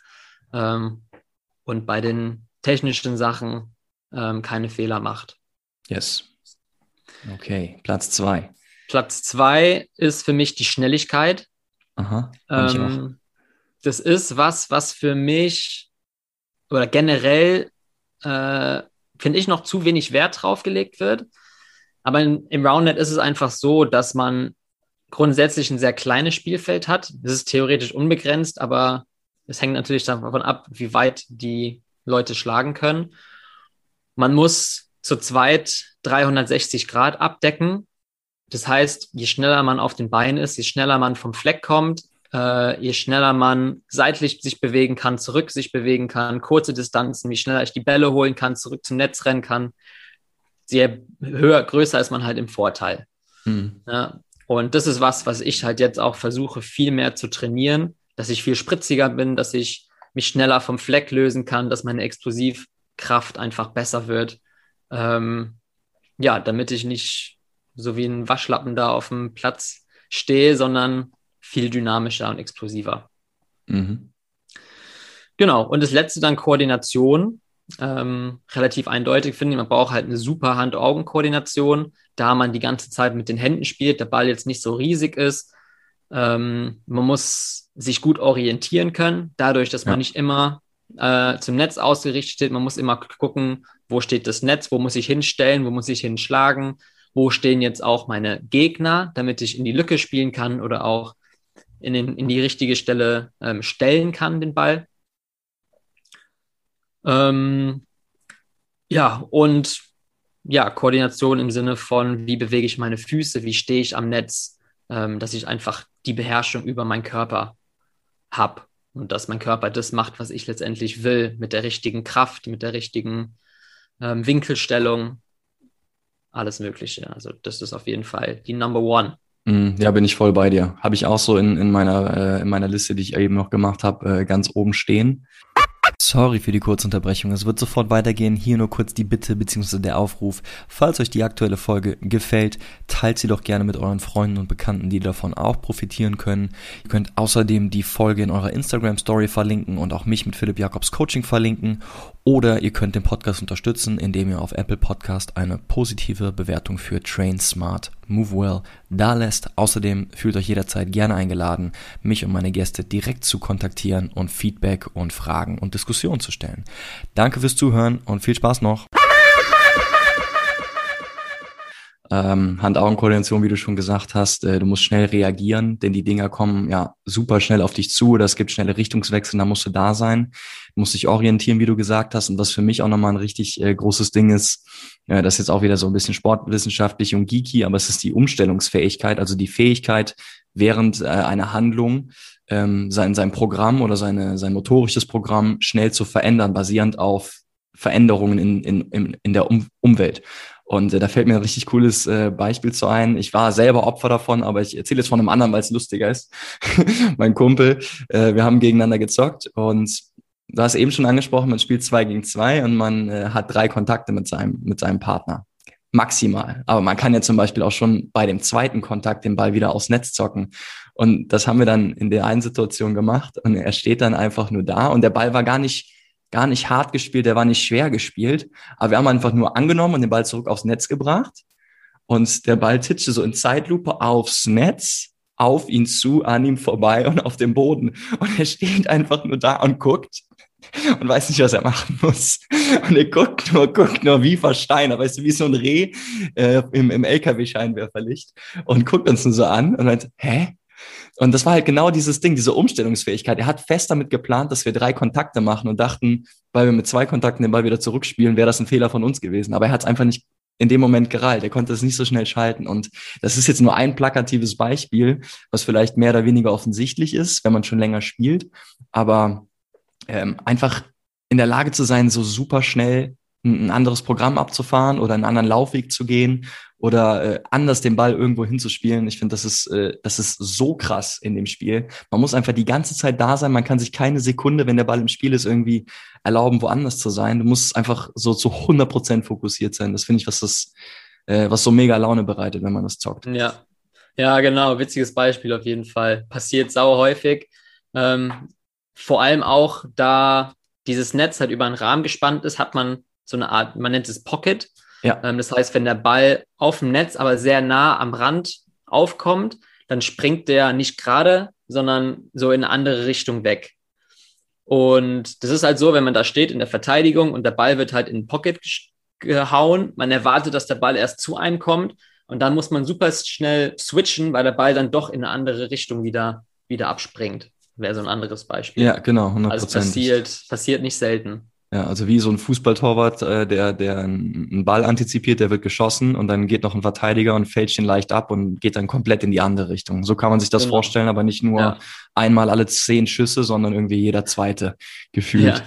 ähm, und bei den technischen Sachen ähm, keine Fehler macht. Yes. Okay, Platz zwei. Platz zwei ist für mich die Schnelligkeit. Aha. Ähm, das ist was, was für mich oder generell äh, finde ich noch zu wenig Wert drauf gelegt wird. Aber in, im Roundnet ist es einfach so, dass man grundsätzlich ein sehr kleines Spielfeld hat. Es ist theoretisch unbegrenzt, aber es hängt natürlich davon ab, wie weit die Leute schlagen können. Man muss zu zweit 360 Grad abdecken. Das heißt, je schneller man auf den Beinen ist, je schneller man vom Fleck kommt, äh, je schneller man seitlich sich bewegen kann, zurück sich bewegen kann, kurze Distanzen, wie schneller ich die Bälle holen kann, zurück zum Netz rennen kann, je höher, größer ist man halt im Vorteil. Mhm. Ja, und das ist was, was ich halt jetzt auch versuche, viel mehr zu trainieren, dass ich viel spritziger bin, dass ich mich schneller vom Fleck lösen kann, dass meine Explosivkraft einfach besser wird. Ähm, ja, damit ich nicht so wie ein Waschlappen da auf dem Platz stehe, sondern viel dynamischer und explosiver. Mhm. Genau. Und das letzte dann Koordination. Ähm, relativ eindeutig finde ich, man braucht halt eine super Hand-Augen-Koordination, da man die ganze Zeit mit den Händen spielt, der Ball jetzt nicht so riesig ist. Ähm, man muss sich gut orientieren können, dadurch, dass ja. man nicht immer äh, zum Netz ausgerichtet steht. Man muss immer gucken, wo steht das Netz, wo muss ich hinstellen, wo muss ich hinschlagen, wo stehen jetzt auch meine Gegner, damit ich in die Lücke spielen kann oder auch in, den, in die richtige Stelle ähm, stellen kann, den Ball. Ähm, ja, und ja, Koordination im Sinne von, wie bewege ich meine Füße, wie stehe ich am Netz, ähm, dass ich einfach die Beherrschung über meinen Körper habe und dass mein Körper das macht, was ich letztendlich will, mit der richtigen Kraft, mit der richtigen ähm, Winkelstellung, alles Mögliche. Also das ist auf jeden Fall die Number One. Mm, ja, bin ich voll bei dir. Habe ich auch so in, in, meiner, äh, in meiner Liste, die ich eben noch gemacht habe, äh, ganz oben stehen. Sorry für die Kurzunterbrechung. Es wird sofort weitergehen. Hier nur kurz die Bitte bzw. der Aufruf. Falls euch die aktuelle Folge gefällt, teilt sie doch gerne mit euren Freunden und Bekannten, die davon auch profitieren können. Ihr könnt außerdem die Folge in eurer Instagram Story verlinken und auch mich mit Philipp Jakobs Coaching verlinken. Oder ihr könnt den Podcast unterstützen, indem ihr auf Apple Podcast eine positive Bewertung für Train Smart Move Well da lässt. Außerdem fühlt euch jederzeit gerne eingeladen, mich und meine Gäste direkt zu kontaktieren und Feedback und Fragen und Diskussionen zu stellen. Danke fürs Zuhören und viel Spaß noch. Ähm, Hand-Augen-Koordination, wie du schon gesagt hast, äh, du musst schnell reagieren, denn die Dinger kommen ja super schnell auf dich zu es gibt schnelle Richtungswechsel, da musst du da sein, musst dich orientieren, wie du gesagt hast. Und was für mich auch nochmal ein richtig äh, großes Ding ist, äh, das ist jetzt auch wieder so ein bisschen sportwissenschaftlich und geeky, aber es ist die Umstellungsfähigkeit, also die Fähigkeit, während äh, einer Handlung ähm, sein, sein Programm oder seine, sein motorisches Programm schnell zu verändern, basierend auf Veränderungen in, in, in, in der um Umwelt. Und äh, da fällt mir ein richtig cooles äh, Beispiel zu ein. Ich war selber Opfer davon, aber ich erzähle jetzt von einem anderen, weil es lustiger ist. [laughs] mein Kumpel, äh, wir haben gegeneinander gezockt und du hast eben schon angesprochen, man spielt zwei gegen zwei und man äh, hat drei Kontakte mit seinem, mit seinem Partner. Maximal. Aber man kann ja zum Beispiel auch schon bei dem zweiten Kontakt den Ball wieder aufs Netz zocken. Und das haben wir dann in der einen Situation gemacht und er steht dann einfach nur da und der Ball war gar nicht gar nicht hart gespielt, der war nicht schwer gespielt, aber wir haben einfach nur angenommen und den Ball zurück aufs Netz gebracht und der Ball titschte so in Zeitlupe aufs Netz, auf ihn zu, an ihm vorbei und auf dem Boden und er steht einfach nur da und guckt und weiß nicht, was er machen muss. Und er guckt nur, guckt nur wie versteinert, weißt du, wie so ein Reh äh, im, im LKW-Scheinwerferlicht und guckt uns nur so an und meint, hä? Und das war halt genau dieses Ding, diese Umstellungsfähigkeit. Er hat fest damit geplant, dass wir drei Kontakte machen und dachten, weil wir mit zwei Kontakten den Ball wieder zurückspielen, wäre das ein Fehler von uns gewesen. Aber er hat es einfach nicht in dem Moment gereilt. Er konnte es nicht so schnell schalten. Und das ist jetzt nur ein plakatives Beispiel, was vielleicht mehr oder weniger offensichtlich ist, wenn man schon länger spielt. Aber ähm, einfach in der Lage zu sein, so super schnell ein anderes Programm abzufahren oder einen anderen Laufweg zu gehen oder äh, anders den Ball irgendwo hinzuspielen. Ich finde, das ist, äh, das ist so krass in dem Spiel. Man muss einfach die ganze Zeit da sein. Man kann sich keine Sekunde, wenn der Ball im Spiel ist, irgendwie erlauben, woanders zu sein. Du musst einfach so zu 100 Prozent fokussiert sein. Das finde ich, was das, äh, was so mega Laune bereitet, wenn man das zockt. Ja. Ja, genau. Witziges Beispiel auf jeden Fall. Passiert sau häufig. Ähm, vor allem auch, da dieses Netz halt über einen Rahmen gespannt ist, hat man so eine Art, man nennt es Pocket. Ja. Ähm, das heißt, wenn der Ball auf dem Netz, aber sehr nah am Rand aufkommt, dann springt der nicht gerade, sondern so in eine andere Richtung weg. Und das ist halt so, wenn man da steht in der Verteidigung und der Ball wird halt in den Pocket gehauen, man erwartet, dass der Ball erst zu einem kommt und dann muss man super schnell switchen, weil der Ball dann doch in eine andere Richtung wieder, wieder abspringt. Wäre so ein anderes Beispiel. Ja, genau, 100%. Also passiert, passiert nicht selten. Ja, also wie so ein Fußballtorwart, äh, der, der einen Ball antizipiert, der wird geschossen und dann geht noch ein Verteidiger und fälscht ihn leicht ab und geht dann komplett in die andere Richtung. So kann man sich das genau. vorstellen, aber nicht nur ja. einmal alle zehn Schüsse, sondern irgendwie jeder zweite gefühlt.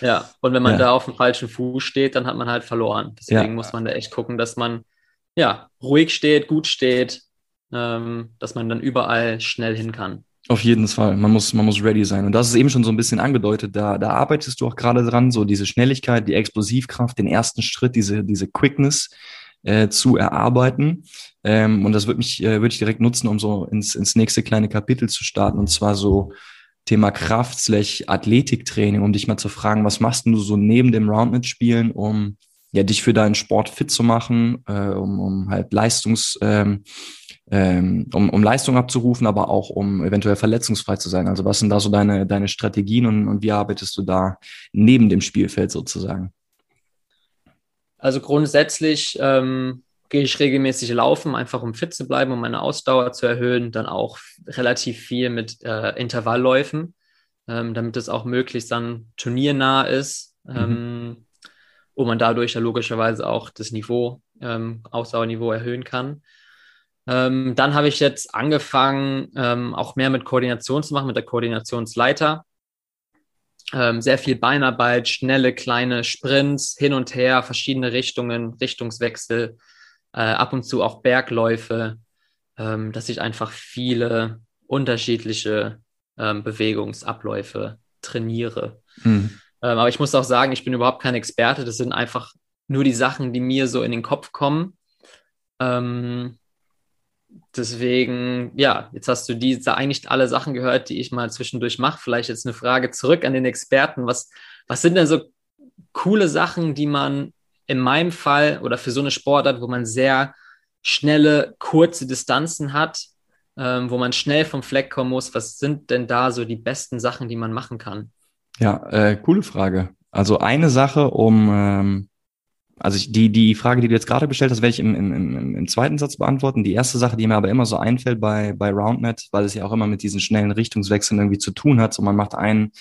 Ja, ja. und wenn man ja. da auf dem falschen Fuß steht, dann hat man halt verloren. Deswegen muss man da echt gucken, dass man ja ruhig steht, gut steht, ähm, dass man dann überall schnell hin kann. Auf jeden Fall. Man muss, man muss ready sein. Und das ist eben schon so ein bisschen angedeutet. Da, da arbeitest du auch gerade dran, so diese Schnelligkeit, die Explosivkraft, den ersten Schritt, diese, diese Quickness äh, zu erarbeiten. Ähm, und das würde mich, äh, würde ich direkt nutzen, um so ins, ins nächste kleine Kapitel zu starten. Und zwar so Thema Kraft slash Athletiktraining, um dich mal zu fragen, was machst du so neben dem Roundnet-Spielen, um ja, dich für deinen Sport fit zu machen, äh, um, um halt Leistungs, ähm, ähm, um, um Leistung abzurufen, aber auch um eventuell verletzungsfrei zu sein. Also was sind da so deine, deine Strategien und, und wie arbeitest du da neben dem Spielfeld sozusagen? Also grundsätzlich ähm, gehe ich regelmäßig laufen, einfach um fit zu bleiben, um meine Ausdauer zu erhöhen. Dann auch relativ viel mit äh, Intervallläufen, ähm, damit es auch möglichst dann turniernah ist, mhm. ähm, wo man dadurch ja logischerweise auch das Niveau, ähm, Ausdauerniveau erhöhen kann. Ähm, dann habe ich jetzt angefangen, ähm, auch mehr mit Koordination zu machen, mit der Koordinationsleiter. Ähm, sehr viel Beinarbeit, schnelle kleine Sprints, hin und her, verschiedene Richtungen, Richtungswechsel, äh, ab und zu auch Bergläufe, ähm, dass ich einfach viele unterschiedliche ähm, Bewegungsabläufe trainiere. Mhm. aber ich muss auch sagen, ich bin überhaupt kein Experte. Das sind einfach nur die Sachen, die mir so in den Kopf kommen. Ähm, deswegen, ja, jetzt hast du diese eigentlich alle Sachen gehört, die ich mal zwischendurch mache. Vielleicht jetzt eine Frage zurück an den Experten. Was, was sind denn so coole Sachen, die man in meinem Fall oder für so eine Sportart, wo man sehr schnelle, kurze Distanzen hat, ähm, wo man schnell vom Fleck kommen muss, was sind denn da so die besten Sachen, die man machen kann? Ja, äh, coole Frage. Also eine Sache, um ähm, also ich, die, die Frage, die du jetzt gerade bestellt hast, werde ich im, im, im, im zweiten Satz beantworten. Die erste Sache, die mir aber immer so einfällt bei, bei RoundNet, weil es ja auch immer mit diesen schnellen Richtungswechseln irgendwie zu tun hat. So man macht einen,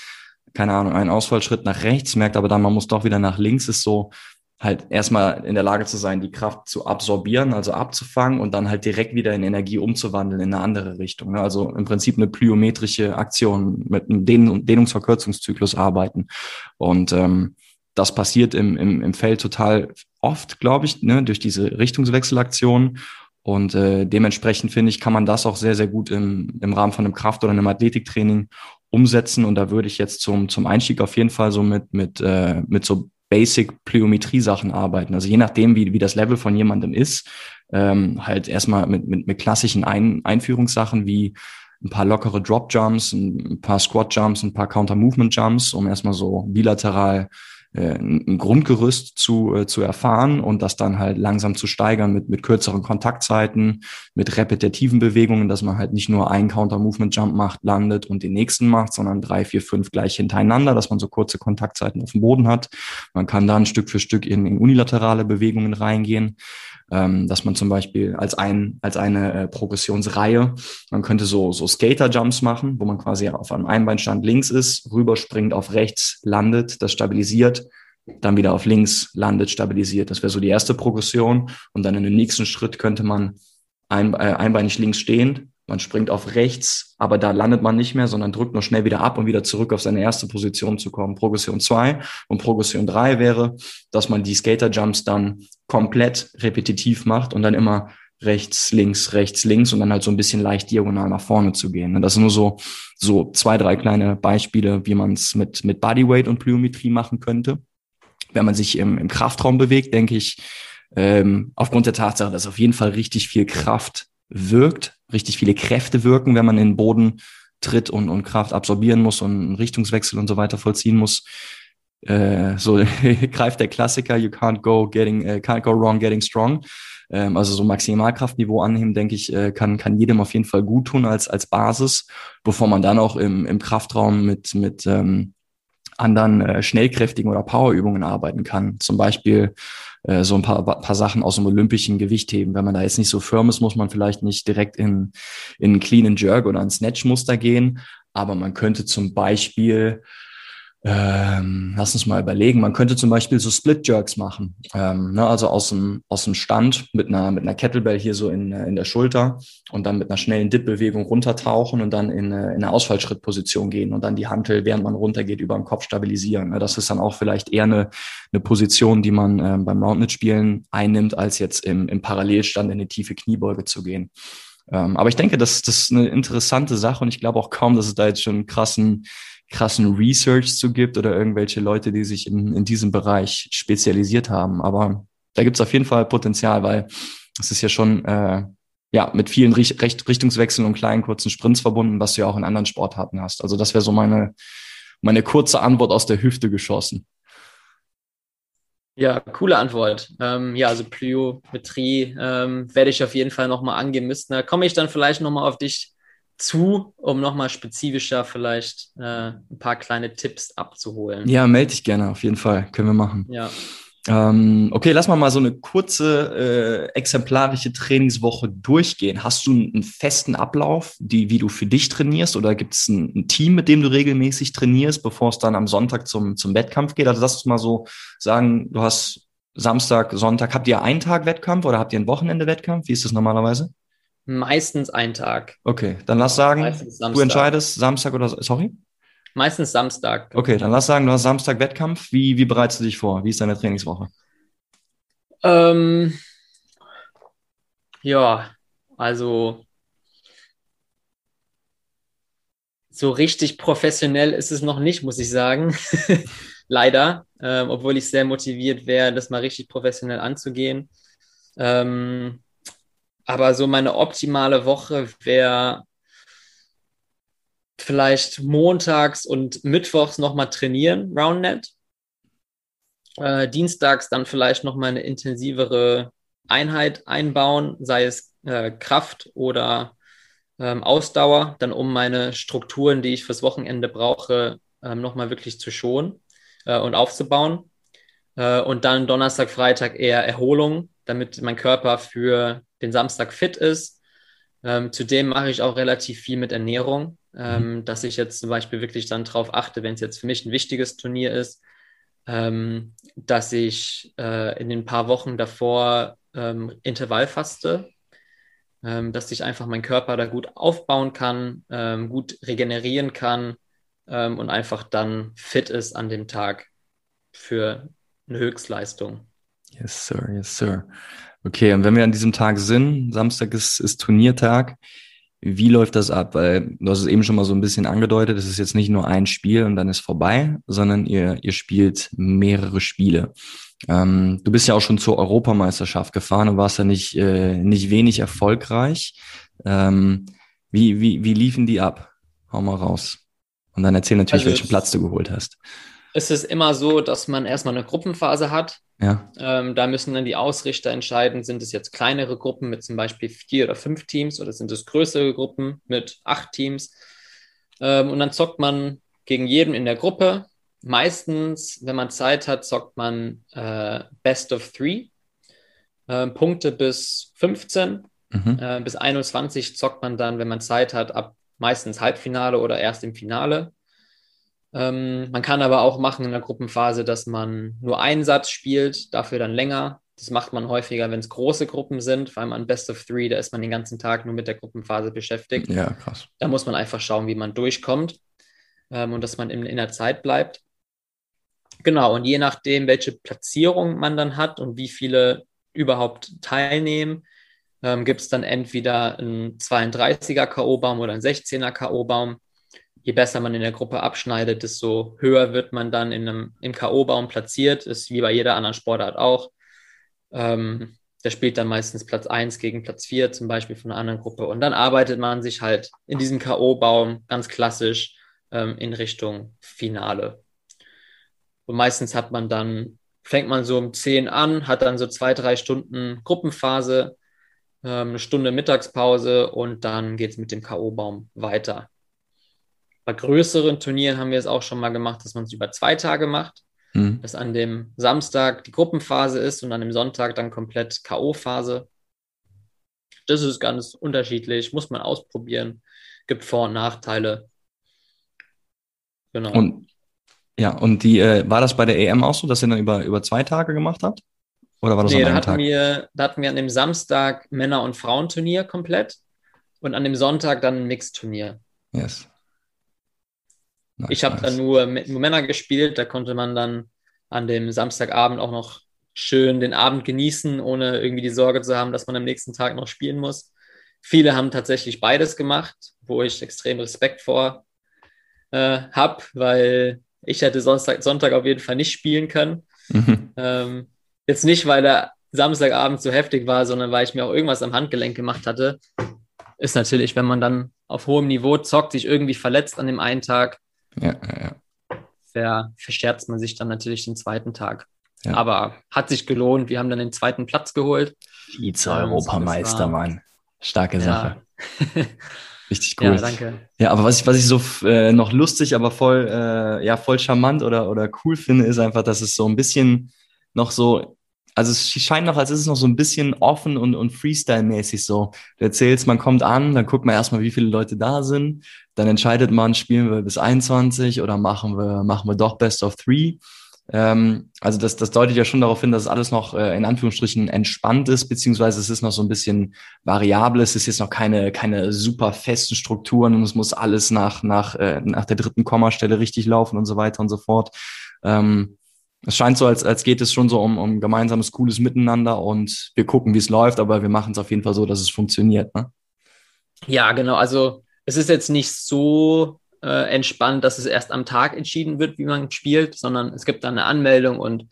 keine Ahnung, einen Ausfallschritt nach rechts, merkt aber dann, man muss doch wieder nach links, ist so halt erstmal in der Lage zu sein, die Kraft zu absorbieren, also abzufangen und dann halt direkt wieder in Energie umzuwandeln in eine andere Richtung. Ne? Also im Prinzip eine plyometrische Aktion mit einem Dehnungsverkürzungszyklus arbeiten. Und ähm, das passiert im, im, im Feld total oft, glaube ich, ne, durch diese Richtungswechselaktion. Und äh, dementsprechend finde ich, kann man das auch sehr, sehr gut im, im Rahmen von einem Kraft- oder einem Athletiktraining umsetzen. Und da würde ich jetzt zum, zum Einstieg auf jeden Fall so mit, mit, äh, mit so Basic Plyometrie-Sachen arbeiten. Also je nachdem, wie, wie das Level von jemandem ist, ähm, halt erstmal mit, mit, mit klassischen Ein Einführungssachen wie ein paar lockere Drop Jumps, ein paar Squat Jumps, ein paar Counter Movement Jumps, um erstmal so bilateral ein Grundgerüst zu, äh, zu erfahren und das dann halt langsam zu steigern mit, mit kürzeren Kontaktzeiten, mit repetitiven Bewegungen, dass man halt nicht nur einen Counter-Movement-Jump macht, landet und den nächsten macht, sondern drei, vier, fünf gleich hintereinander, dass man so kurze Kontaktzeiten auf dem Boden hat. Man kann dann Stück für Stück in, in unilaterale Bewegungen reingehen ähm, dass man zum Beispiel als ein als eine äh, Progressionsreihe, man könnte so so Skater Jumps machen, wo man quasi auf einem Einbeinstand links ist, rüberspringt auf rechts, landet, das stabilisiert, dann wieder auf links landet, stabilisiert. Das wäre so die erste Progression und dann in dem nächsten Schritt könnte man ein, äh, einbeinig links stehend man springt auf rechts, aber da landet man nicht mehr, sondern drückt nur schnell wieder ab, um wieder zurück auf seine erste Position zu kommen. Progression 2 und Progression 3 wäre, dass man die Skater-Jumps dann komplett repetitiv macht und dann immer rechts, links, rechts, links und dann halt so ein bisschen leicht diagonal nach vorne zu gehen. Das sind nur so, so zwei, drei kleine Beispiele, wie man es mit, mit Bodyweight und Plyometrie machen könnte. Wenn man sich im, im Kraftraum bewegt, denke ich, ähm, aufgrund der Tatsache, dass auf jeden Fall richtig viel Kraft wirkt, richtig viele Kräfte wirken, wenn man in den Boden tritt und, und Kraft absorbieren muss und einen Richtungswechsel und so weiter vollziehen muss, äh, so [laughs] greift der Klassiker, you can't go getting, uh, can't go wrong getting strong. Ähm, also so Maximalkraftniveau annehmen, denke ich, äh, kann, kann jedem auf jeden Fall gut tun als, als Basis, bevor man dann auch im, im Kraftraum mit, mit ähm, anderen äh, schnellkräftigen oder Powerübungen arbeiten kann. Zum Beispiel äh, so ein paar, paar Sachen aus dem olympischen Gewichtheben. Wenn man da jetzt nicht so firm ist, muss man vielleicht nicht direkt in, in Clean and Jerk oder ein Snatch-Muster gehen. Aber man könnte zum Beispiel ähm, lass uns mal überlegen. Man könnte zum Beispiel so Split Jerks machen. Ähm, ne, also aus dem, aus dem Stand mit einer, mit einer Kettlebell hier so in, in der Schulter und dann mit einer schnellen Dip-Bewegung runtertauchen und dann in, in eine Ausfallschrittposition gehen und dann die Hantel, während man runtergeht, über dem Kopf stabilisieren. Ne, das ist dann auch vielleicht eher eine, eine Position, die man ähm, beim Roundnet-Spielen einnimmt, als jetzt im, im Parallelstand in eine tiefe Kniebeuge zu gehen. Ähm, aber ich denke, das, das ist eine interessante Sache und ich glaube auch kaum, dass es da jetzt schon einen krassen krassen Research zu gibt oder irgendwelche Leute, die sich in, in diesem Bereich spezialisiert haben. Aber da gibt es auf jeden Fall Potenzial, weil es ist ja schon äh, ja mit vielen Richt Richtungswechseln und kleinen kurzen Sprints verbunden, was du ja auch in anderen Sportarten hast. Also das wäre so meine, meine kurze Antwort aus der Hüfte geschossen. Ja, coole Antwort. Ähm, ja, also Plyometrie ähm, werde ich auf jeden Fall nochmal angehen müssen. Da komme ich dann vielleicht nochmal auf dich zu, um nochmal spezifischer vielleicht äh, ein paar kleine Tipps abzuholen. Ja, melde dich gerne, auf jeden Fall. Können wir machen. Ja. Ähm, okay, lass mal mal so eine kurze äh, exemplarische Trainingswoche durchgehen. Hast du einen, festen Ablauf, die, wie du für dich trainierst, oder gibt es ein, ein, Team, mit dem du regelmäßig trainierst, bevor es dann am Sonntag zum, zum Wettkampf geht? Also lass uns mal so sagen, du hast Samstag, Sonntag, habt ihr einen Tag Wettkampf oder habt ihr ein Wochenende Wettkampf? Wie ist das normalerweise? Meistens ein Tag. Okay, dann lass sagen, du entscheidest Samstag oder sorry? Meistens Samstag. Okay, dann lass sagen, du hast Samstag Wettkampf. Wie, wie bereitest du dich vor? Wie ist deine Trainingswoche? Ähm, ja, also so richtig professionell ist es noch nicht, muss ich sagen. [laughs] Leider, ähm, obwohl ich sehr motiviert wäre, das mal richtig professionell anzugehen. Ähm, aber so meine optimale Woche wäre vielleicht montags und mittwochs nochmal trainieren, Roundnet. Äh, dienstags dann vielleicht nochmal eine intensivere Einheit einbauen, sei es äh, Kraft oder ähm, Ausdauer, dann um meine Strukturen, die ich fürs Wochenende brauche, ähm, nochmal wirklich zu schonen äh, und aufzubauen. Äh, und dann Donnerstag, Freitag eher Erholung, damit mein Körper für den Samstag fit ist. Ähm, zudem mache ich auch relativ viel mit Ernährung, ähm, mhm. dass ich jetzt zum Beispiel wirklich dann darauf achte, wenn es jetzt für mich ein wichtiges Turnier ist, ähm, dass ich äh, in den paar Wochen davor ähm, Intervall faste, ähm, dass ich einfach meinen Körper da gut aufbauen kann, ähm, gut regenerieren kann und einfach dann fit ist an dem Tag für eine Höchstleistung. Yes, sir, yes, sir. Okay, und wenn wir an diesem Tag sind, Samstag ist, ist Turniertag, wie läuft das ab? Weil du hast es eben schon mal so ein bisschen angedeutet, es ist jetzt nicht nur ein Spiel und dann ist vorbei, sondern ihr, ihr spielt mehrere Spiele. Ähm, du bist ja auch schon zur Europameisterschaft gefahren und warst ja nicht, äh, nicht wenig erfolgreich. Ähm, wie, wie, wie liefen die ab? Hau mal raus. Und dann erzähl natürlich, also welchen Platz du geholt hast ist es immer so, dass man erstmal eine Gruppenphase hat. Ja. Ähm, da müssen dann die Ausrichter entscheiden, sind es jetzt kleinere Gruppen mit zum Beispiel vier oder fünf Teams oder sind es größere Gruppen mit acht Teams. Ähm, und dann zockt man gegen jeden in der Gruppe. Meistens, wenn man Zeit hat, zockt man äh, Best of Three. Äh, Punkte bis 15. Mhm. Äh, bis 21 zockt man dann, wenn man Zeit hat, ab meistens Halbfinale oder erst im Finale. Ähm, man kann aber auch machen in der Gruppenphase, dass man nur einen Satz spielt, dafür dann länger. Das macht man häufiger, wenn es große Gruppen sind, weil man Best of Three, da ist man den ganzen Tag nur mit der Gruppenphase beschäftigt. Ja, krass. Da muss man einfach schauen, wie man durchkommt ähm, und dass man in, in der Zeit bleibt. Genau, und je nachdem, welche Platzierung man dann hat und wie viele überhaupt teilnehmen, ähm, gibt es dann entweder einen 32er K.O.-Baum oder einen 16er K.O.-Baum je besser man in der Gruppe abschneidet, desto höher wird man dann in einem, im K.O.-Baum platziert, ist wie bei jeder anderen Sportart auch. Ähm, der spielt dann meistens Platz 1 gegen Platz 4 zum Beispiel von einer anderen Gruppe. Und dann arbeitet man sich halt in diesem K.O.-Baum ganz klassisch ähm, in Richtung Finale. Und meistens hat man dann, fängt man so um 10 an, hat dann so zwei, drei Stunden Gruppenphase, ähm, eine Stunde Mittagspause und dann geht es mit dem K.O.-Baum weiter. Bei größeren Turnieren haben wir es auch schon mal gemacht, dass man es über zwei Tage macht. Mhm. Dass an dem Samstag die Gruppenphase ist und an dem Sonntag dann komplett K.O.-Phase. Das ist ganz unterschiedlich, muss man ausprobieren. Gibt Vor- und Nachteile. Genau. Und ja, und die, äh, war das bei der EM auch so, dass ihr dann über, über zwei Tage gemacht habt? Oder war das nee, an einem da hatten Tag? Wir, da hatten wir an dem Samstag Männer- und Frauenturnier komplett und an dem Sonntag dann ein Mixturnier. Yes. Nice, ich habe nice. dann nur, nur Männer gespielt, da konnte man dann an dem Samstagabend auch noch schön den Abend genießen, ohne irgendwie die Sorge zu haben, dass man am nächsten Tag noch spielen muss. Viele haben tatsächlich beides gemacht, wo ich extrem Respekt vor äh, habe, weil ich hätte Sonntag, Sonntag auf jeden Fall nicht spielen können. Mhm. Ähm, jetzt nicht, weil der Samstagabend so heftig war, sondern weil ich mir auch irgendwas am Handgelenk gemacht hatte. Ist natürlich, wenn man dann auf hohem Niveau zockt, sich irgendwie verletzt an dem einen Tag, ja, ja, ja. Ver, verscherzt man sich dann natürlich den zweiten Tag. Ja. Aber hat sich gelohnt. Wir haben dann den zweiten Platz geholt. Vize-Europameister, Mann. Starke Sache. [laughs] Richtig cool. Ja, danke. Ja, aber was ich, was ich so äh, noch lustig, aber voll, äh, ja, voll charmant oder, oder cool finde, ist einfach, dass es so ein bisschen noch so, also es scheint noch, als ist es noch so ein bisschen offen und, und Freestyle-mäßig so. Du erzählst, man kommt an, dann guckt man erstmal, wie viele Leute da sind, dann entscheidet man, spielen wir bis 21 oder machen wir, machen wir doch Best of Three. Ähm, also das, das deutet ja schon darauf hin, dass alles noch äh, in Anführungsstrichen entspannt ist, beziehungsweise es ist noch so ein bisschen variabel. Es ist jetzt noch keine, keine super festen Strukturen und es muss alles nach, nach, äh, nach der dritten Kommastelle richtig laufen und so weiter und so fort. Ähm, es scheint so, als, als geht es schon so um, um gemeinsames, cooles Miteinander und wir gucken, wie es läuft, aber wir machen es auf jeden Fall so, dass es funktioniert. Ne? Ja, genau. Also es ist jetzt nicht so äh, entspannt, dass es erst am Tag entschieden wird, wie man spielt, sondern es gibt dann eine Anmeldung und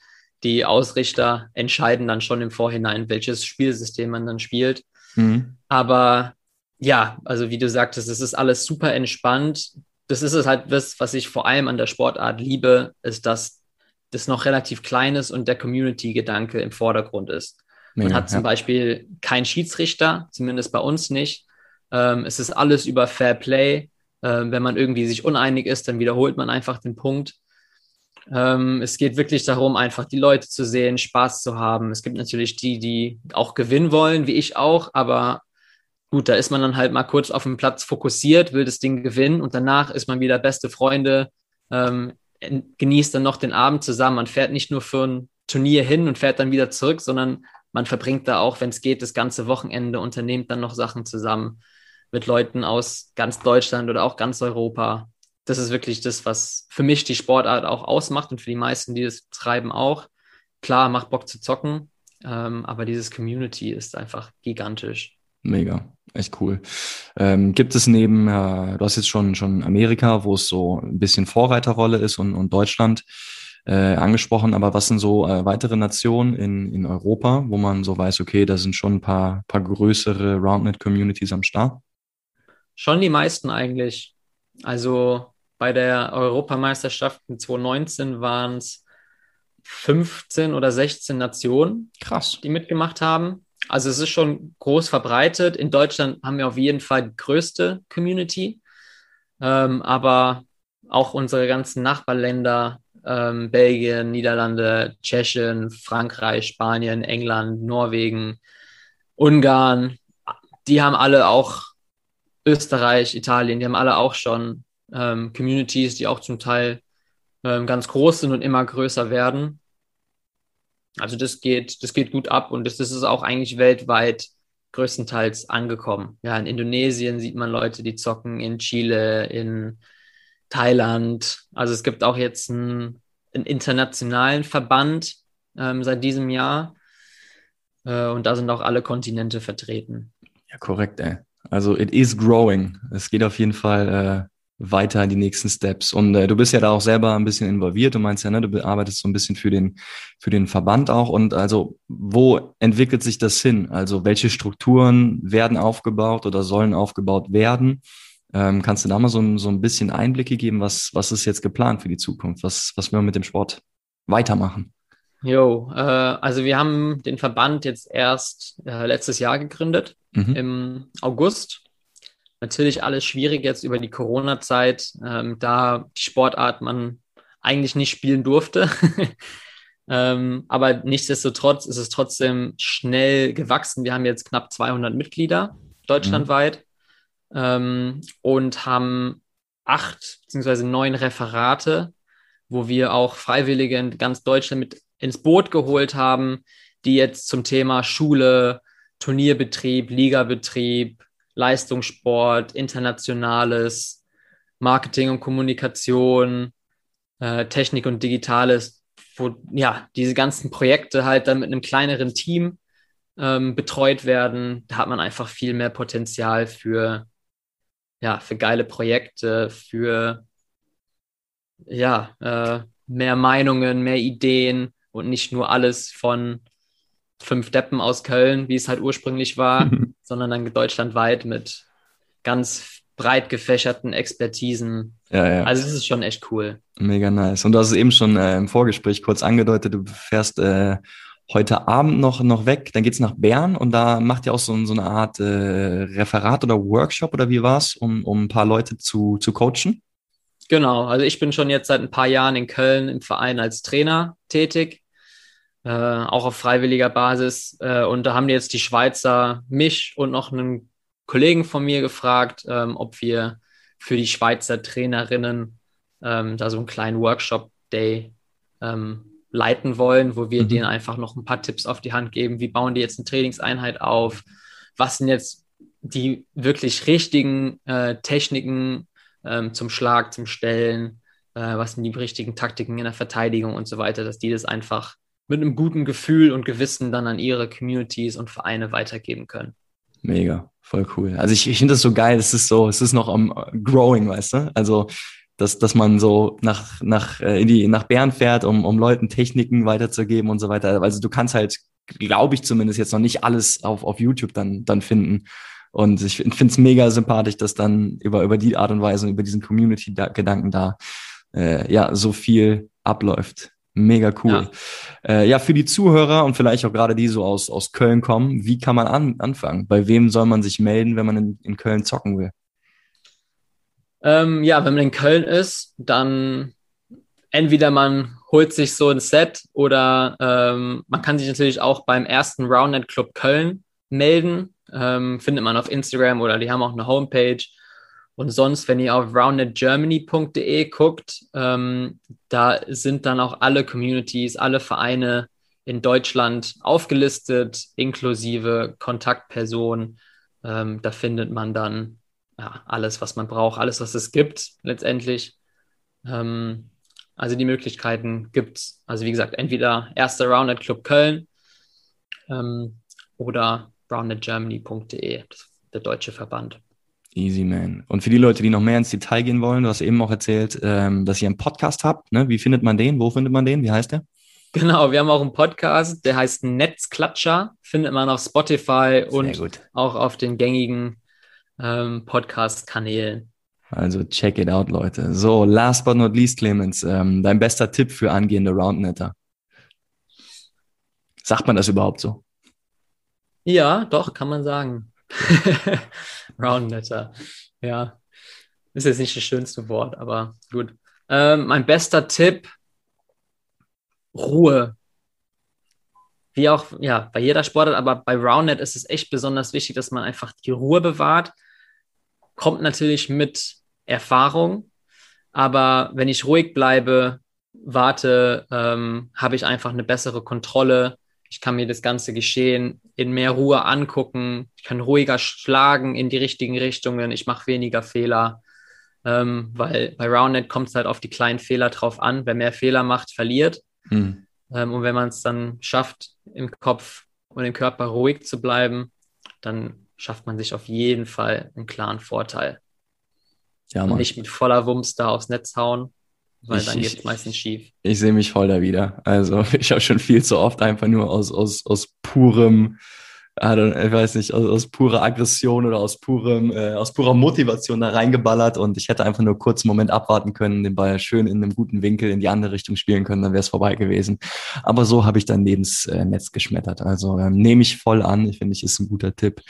die Ausrichter entscheiden dann schon im Vorhinein, welches Spielsystem man dann spielt. Mhm. Aber ja, also wie du sagtest, es ist alles super entspannt. Das ist es halt das, was ich vor allem an der Sportart liebe, ist, dass das noch relativ klein ist und der Community-Gedanke im Vordergrund ist. Man ja, hat zum ja. Beispiel keinen Schiedsrichter, zumindest bei uns nicht. Ähm, es ist alles über Fair Play. Ähm, wenn man irgendwie sich uneinig ist, dann wiederholt man einfach den Punkt. Ähm, es geht wirklich darum, einfach die Leute zu sehen, Spaß zu haben. Es gibt natürlich die, die auch gewinnen wollen, wie ich auch, aber gut, da ist man dann halt mal kurz auf dem Platz fokussiert, will das Ding gewinnen und danach ist man wieder beste Freunde, ähm, genießt dann noch den Abend zusammen. Man fährt nicht nur für ein Turnier hin und fährt dann wieder zurück, sondern man verbringt da auch, wenn es geht, das ganze Wochenende, unternehmt dann noch Sachen zusammen mit Leuten aus ganz Deutschland oder auch ganz Europa. Das ist wirklich das, was für mich die Sportart auch ausmacht und für die meisten, die das treiben, auch. Klar, macht Bock zu zocken, ähm, aber dieses Community ist einfach gigantisch. Mega, echt cool. Ähm, gibt es neben, äh, du hast jetzt schon, schon Amerika, wo es so ein bisschen Vorreiterrolle ist und, und Deutschland äh, angesprochen, aber was sind so äh, weitere Nationen in, in Europa, wo man so weiß, okay, da sind schon ein paar, paar größere Roundnet-Communities am Start? Schon die meisten eigentlich. Also bei der Europameisterschaft in 2019 waren es 15 oder 16 Nationen, Krass. die mitgemacht haben. Also es ist schon groß verbreitet. In Deutschland haben wir auf jeden Fall die größte Community. Ähm, aber auch unsere ganzen Nachbarländer, ähm, Belgien, Niederlande, Tschechien, Frankreich, Spanien, England, Norwegen, Ungarn, die haben alle auch Österreich, Italien, die haben alle auch schon ähm, Communities, die auch zum Teil ähm, ganz groß sind und immer größer werden. Also das geht, das geht gut ab und das, das ist auch eigentlich weltweit größtenteils angekommen. Ja, in Indonesien sieht man Leute, die zocken, in Chile, in Thailand. Also es gibt auch jetzt einen, einen internationalen Verband ähm, seit diesem Jahr. Äh, und da sind auch alle Kontinente vertreten. Ja, korrekt, ey. Also it is growing. Es geht auf jeden Fall äh, weiter in die nächsten Steps. Und äh, du bist ja da auch selber ein bisschen involviert. Du meinst ja, ne, du arbeitest so ein bisschen für den, für den Verband auch. Und also, wo entwickelt sich das hin? Also, welche Strukturen werden aufgebaut oder sollen aufgebaut werden? Ähm, kannst du da mal so, so ein bisschen Einblicke geben? Was, was ist jetzt geplant für die Zukunft? Was, was will man mit dem Sport weitermachen? Jo, äh, also wir haben den Verband jetzt erst äh, letztes Jahr gegründet, mhm. im August. Natürlich alles schwierig jetzt über die Corona-Zeit, ähm, da die Sportart man eigentlich nicht spielen durfte. [laughs] ähm, aber nichtsdestotrotz ist es trotzdem schnell gewachsen. Wir haben jetzt knapp 200 Mitglieder deutschlandweit mhm. ähm, und haben acht bzw. neun Referate, wo wir auch Freiwillige in ganz Deutschland mit ins Boot geholt haben, die jetzt zum Thema Schule, Turnierbetrieb, Ligabetrieb, Leistungssport, internationales, Marketing und Kommunikation, äh, Technik und Digitales, wo ja diese ganzen Projekte halt dann mit einem kleineren Team ähm, betreut werden. Da hat man einfach viel mehr Potenzial für ja für geile Projekte, für ja äh, mehr Meinungen, mehr Ideen und nicht nur alles von fünf Deppen aus Köln, wie es halt ursprünglich war, [laughs] sondern dann deutschlandweit mit ganz breit gefächerten Expertisen. Ja, ja. Also es ist schon echt cool. Mega nice. Und du hast es eben schon äh, im Vorgespräch kurz angedeutet, du fährst äh, heute Abend noch, noch weg, dann geht's nach Bern und da macht ihr auch so, so eine Art äh, Referat oder Workshop oder wie war's, um, um ein paar Leute zu, zu coachen? Genau, also ich bin schon jetzt seit ein paar Jahren in Köln im Verein als Trainer tätig, äh, auch auf freiwilliger Basis. Äh, und da haben jetzt die Schweizer mich und noch einen Kollegen von mir gefragt, ähm, ob wir für die Schweizer Trainerinnen ähm, da so einen kleinen Workshop-Day ähm, leiten wollen, wo wir mhm. denen einfach noch ein paar Tipps auf die Hand geben. Wie bauen die jetzt eine Trainingseinheit auf? Was sind jetzt die wirklich richtigen äh, Techniken, ähm, zum Schlag, zum Stellen, äh, was sind die richtigen Taktiken in der Verteidigung und so weiter, dass die das einfach mit einem guten Gefühl und Gewissen dann an ihre Communities und Vereine weitergeben können. Mega, voll cool. Also ich, ich finde das so geil, es ist so, es ist noch am Growing, weißt du? Also dass, dass man so nach, nach, äh, in die, nach Bern fährt, um, um Leuten Techniken weiterzugeben und so weiter. Also du kannst halt, glaube ich zumindest, jetzt noch nicht alles auf, auf YouTube dann, dann finden. Und ich finde es mega sympathisch, dass dann über, über die Art und Weise über diesen Community-Gedanken da äh, ja so viel abläuft. Mega cool. Ja. Äh, ja, für die Zuhörer und vielleicht auch gerade die so aus, aus Köln kommen, wie kann man an, anfangen? Bei wem soll man sich melden, wenn man in, in Köln zocken will? Ähm, ja, wenn man in Köln ist, dann entweder man holt sich so ein Set oder ähm, man kann sich natürlich auch beim ersten Roundnet Club Köln melden ähm, findet man auf Instagram oder die haben auch eine Homepage. Und sonst, wenn ihr auf roundedgermany.de guckt, ähm, da sind dann auch alle Communities, alle Vereine in Deutschland aufgelistet, inklusive Kontaktpersonen. Ähm, da findet man dann ja, alles, was man braucht, alles, was es gibt, letztendlich. Ähm, also die Möglichkeiten gibt es. Also wie gesagt, entweder erster Rounded Club Köln ähm, oder brownetgermany.de, der deutsche Verband. Easy, man. Und für die Leute, die noch mehr ins Detail gehen wollen, du hast eben auch erzählt, ähm, dass ihr einen Podcast habt. Ne? Wie findet man den? Wo findet man den? Wie heißt der? Genau, wir haben auch einen Podcast, der heißt Netzklatscher. Findet man auf Spotify und auch auf den gängigen ähm, Podcast-Kanälen. Also check it out, Leute. So, last but not least, Clemens, ähm, dein bester Tipp für angehende Roundnetter. Sagt man das überhaupt so? Ja, doch, kann man sagen. [laughs] Roundnetter. Ja. Ist jetzt nicht das schönste Wort, aber gut. Ähm, mein bester Tipp: Ruhe. Wie auch, ja, bei jeder Sportart, aber bei Roundnet ist es echt besonders wichtig, dass man einfach die Ruhe bewahrt. Kommt natürlich mit Erfahrung, aber wenn ich ruhig bleibe, warte, ähm, habe ich einfach eine bessere Kontrolle ich kann mir das ganze Geschehen in mehr Ruhe angucken. Ich kann ruhiger schlagen in die richtigen Richtungen. Ich mache weniger Fehler. Ähm, weil bei Roundnet kommt es halt auf die kleinen Fehler drauf an. Wer mehr Fehler macht, verliert. Hm. Ähm, und wenn man es dann schafft, im Kopf und im Körper ruhig zu bleiben, dann schafft man sich auf jeden Fall einen klaren Vorteil. Ja. Und nicht mit voller Wumms da aufs Netz hauen, weil ich, dann geht es meistens schief. Ich sehe mich voll da wieder. Also [laughs] ich habe schon viel zu oft einfach nur aus, aus, aus purem ich weiß nicht, aus, aus purer Aggression oder aus purem, äh, aus purer Motivation da reingeballert und ich hätte einfach nur kurz einen Moment abwarten können, den Ball schön in einem guten Winkel in die andere Richtung spielen können, dann wäre es vorbei gewesen. Aber so habe ich dann neben das äh, Netz geschmettert. Also ähm, nehme ich voll an. Ich finde, ich ist ein guter Tipp.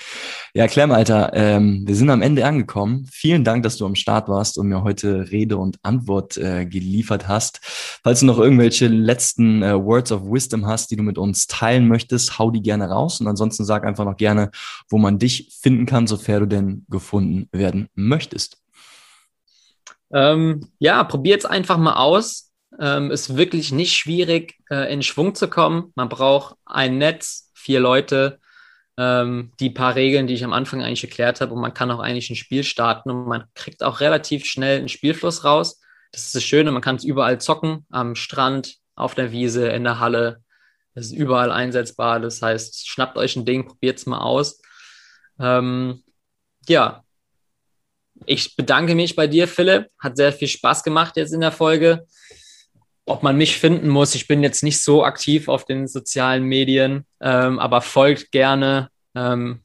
Ja, Clem, Alter, ähm, wir sind am Ende angekommen. Vielen Dank, dass du am Start warst und mir heute Rede und Antwort äh, geliefert hast. Falls du noch irgendwelche letzten äh, Words of Wisdom hast, die du mit uns teilen möchtest, hau die gerne raus und ansonsten sag einfach noch gerne, wo man dich finden kann, sofern du denn gefunden werden möchtest. Ähm, ja, probiert es einfach mal aus. Ähm, ist wirklich nicht schwierig, äh, in Schwung zu kommen. Man braucht ein Netz, vier Leute, ähm, die paar Regeln, die ich am Anfang eigentlich erklärt habe, und man kann auch eigentlich ein Spiel starten und man kriegt auch relativ schnell einen Spielfluss raus. Das ist das Schöne, man kann es überall zocken, am Strand, auf der Wiese, in der Halle. Das ist überall einsetzbar. Das heißt, schnappt euch ein Ding, probiert es mal aus. Ähm, ja, ich bedanke mich bei dir, Philipp. Hat sehr viel Spaß gemacht jetzt in der Folge. Ob man mich finden muss, ich bin jetzt nicht so aktiv auf den sozialen Medien, ähm, aber folgt gerne ähm,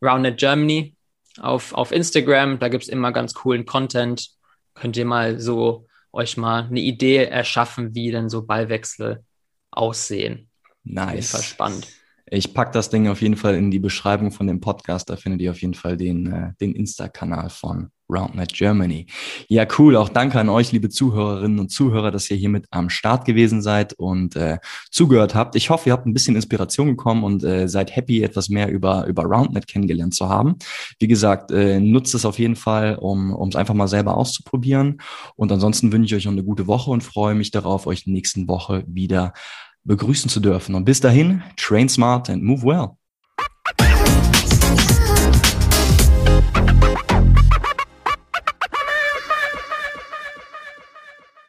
Roundnet Germany auf, auf Instagram. Da gibt es immer ganz coolen Content. Könnt ihr mal so euch mal eine Idee erschaffen, wie denn so Ballwechsel aussehen. Nice. Auf spannend. Ich pack das Ding auf jeden Fall in die Beschreibung von dem Podcast. Da findet ihr auf jeden Fall den, äh, den Insta-Kanal von RoundNet Germany. Ja, cool. Auch danke an euch, liebe Zuhörerinnen und Zuhörer, dass ihr hier mit am Start gewesen seid und äh, zugehört habt. Ich hoffe, ihr habt ein bisschen Inspiration bekommen und äh, seid happy, etwas mehr über, über RoundNet kennengelernt zu haben. Wie gesagt, äh, nutzt es auf jeden Fall, um es einfach mal selber auszuprobieren. Und ansonsten wünsche ich euch noch eine gute Woche und freue mich darauf, euch nächsten Woche wieder begrüßen zu dürfen. Und bis dahin, train smart and move well.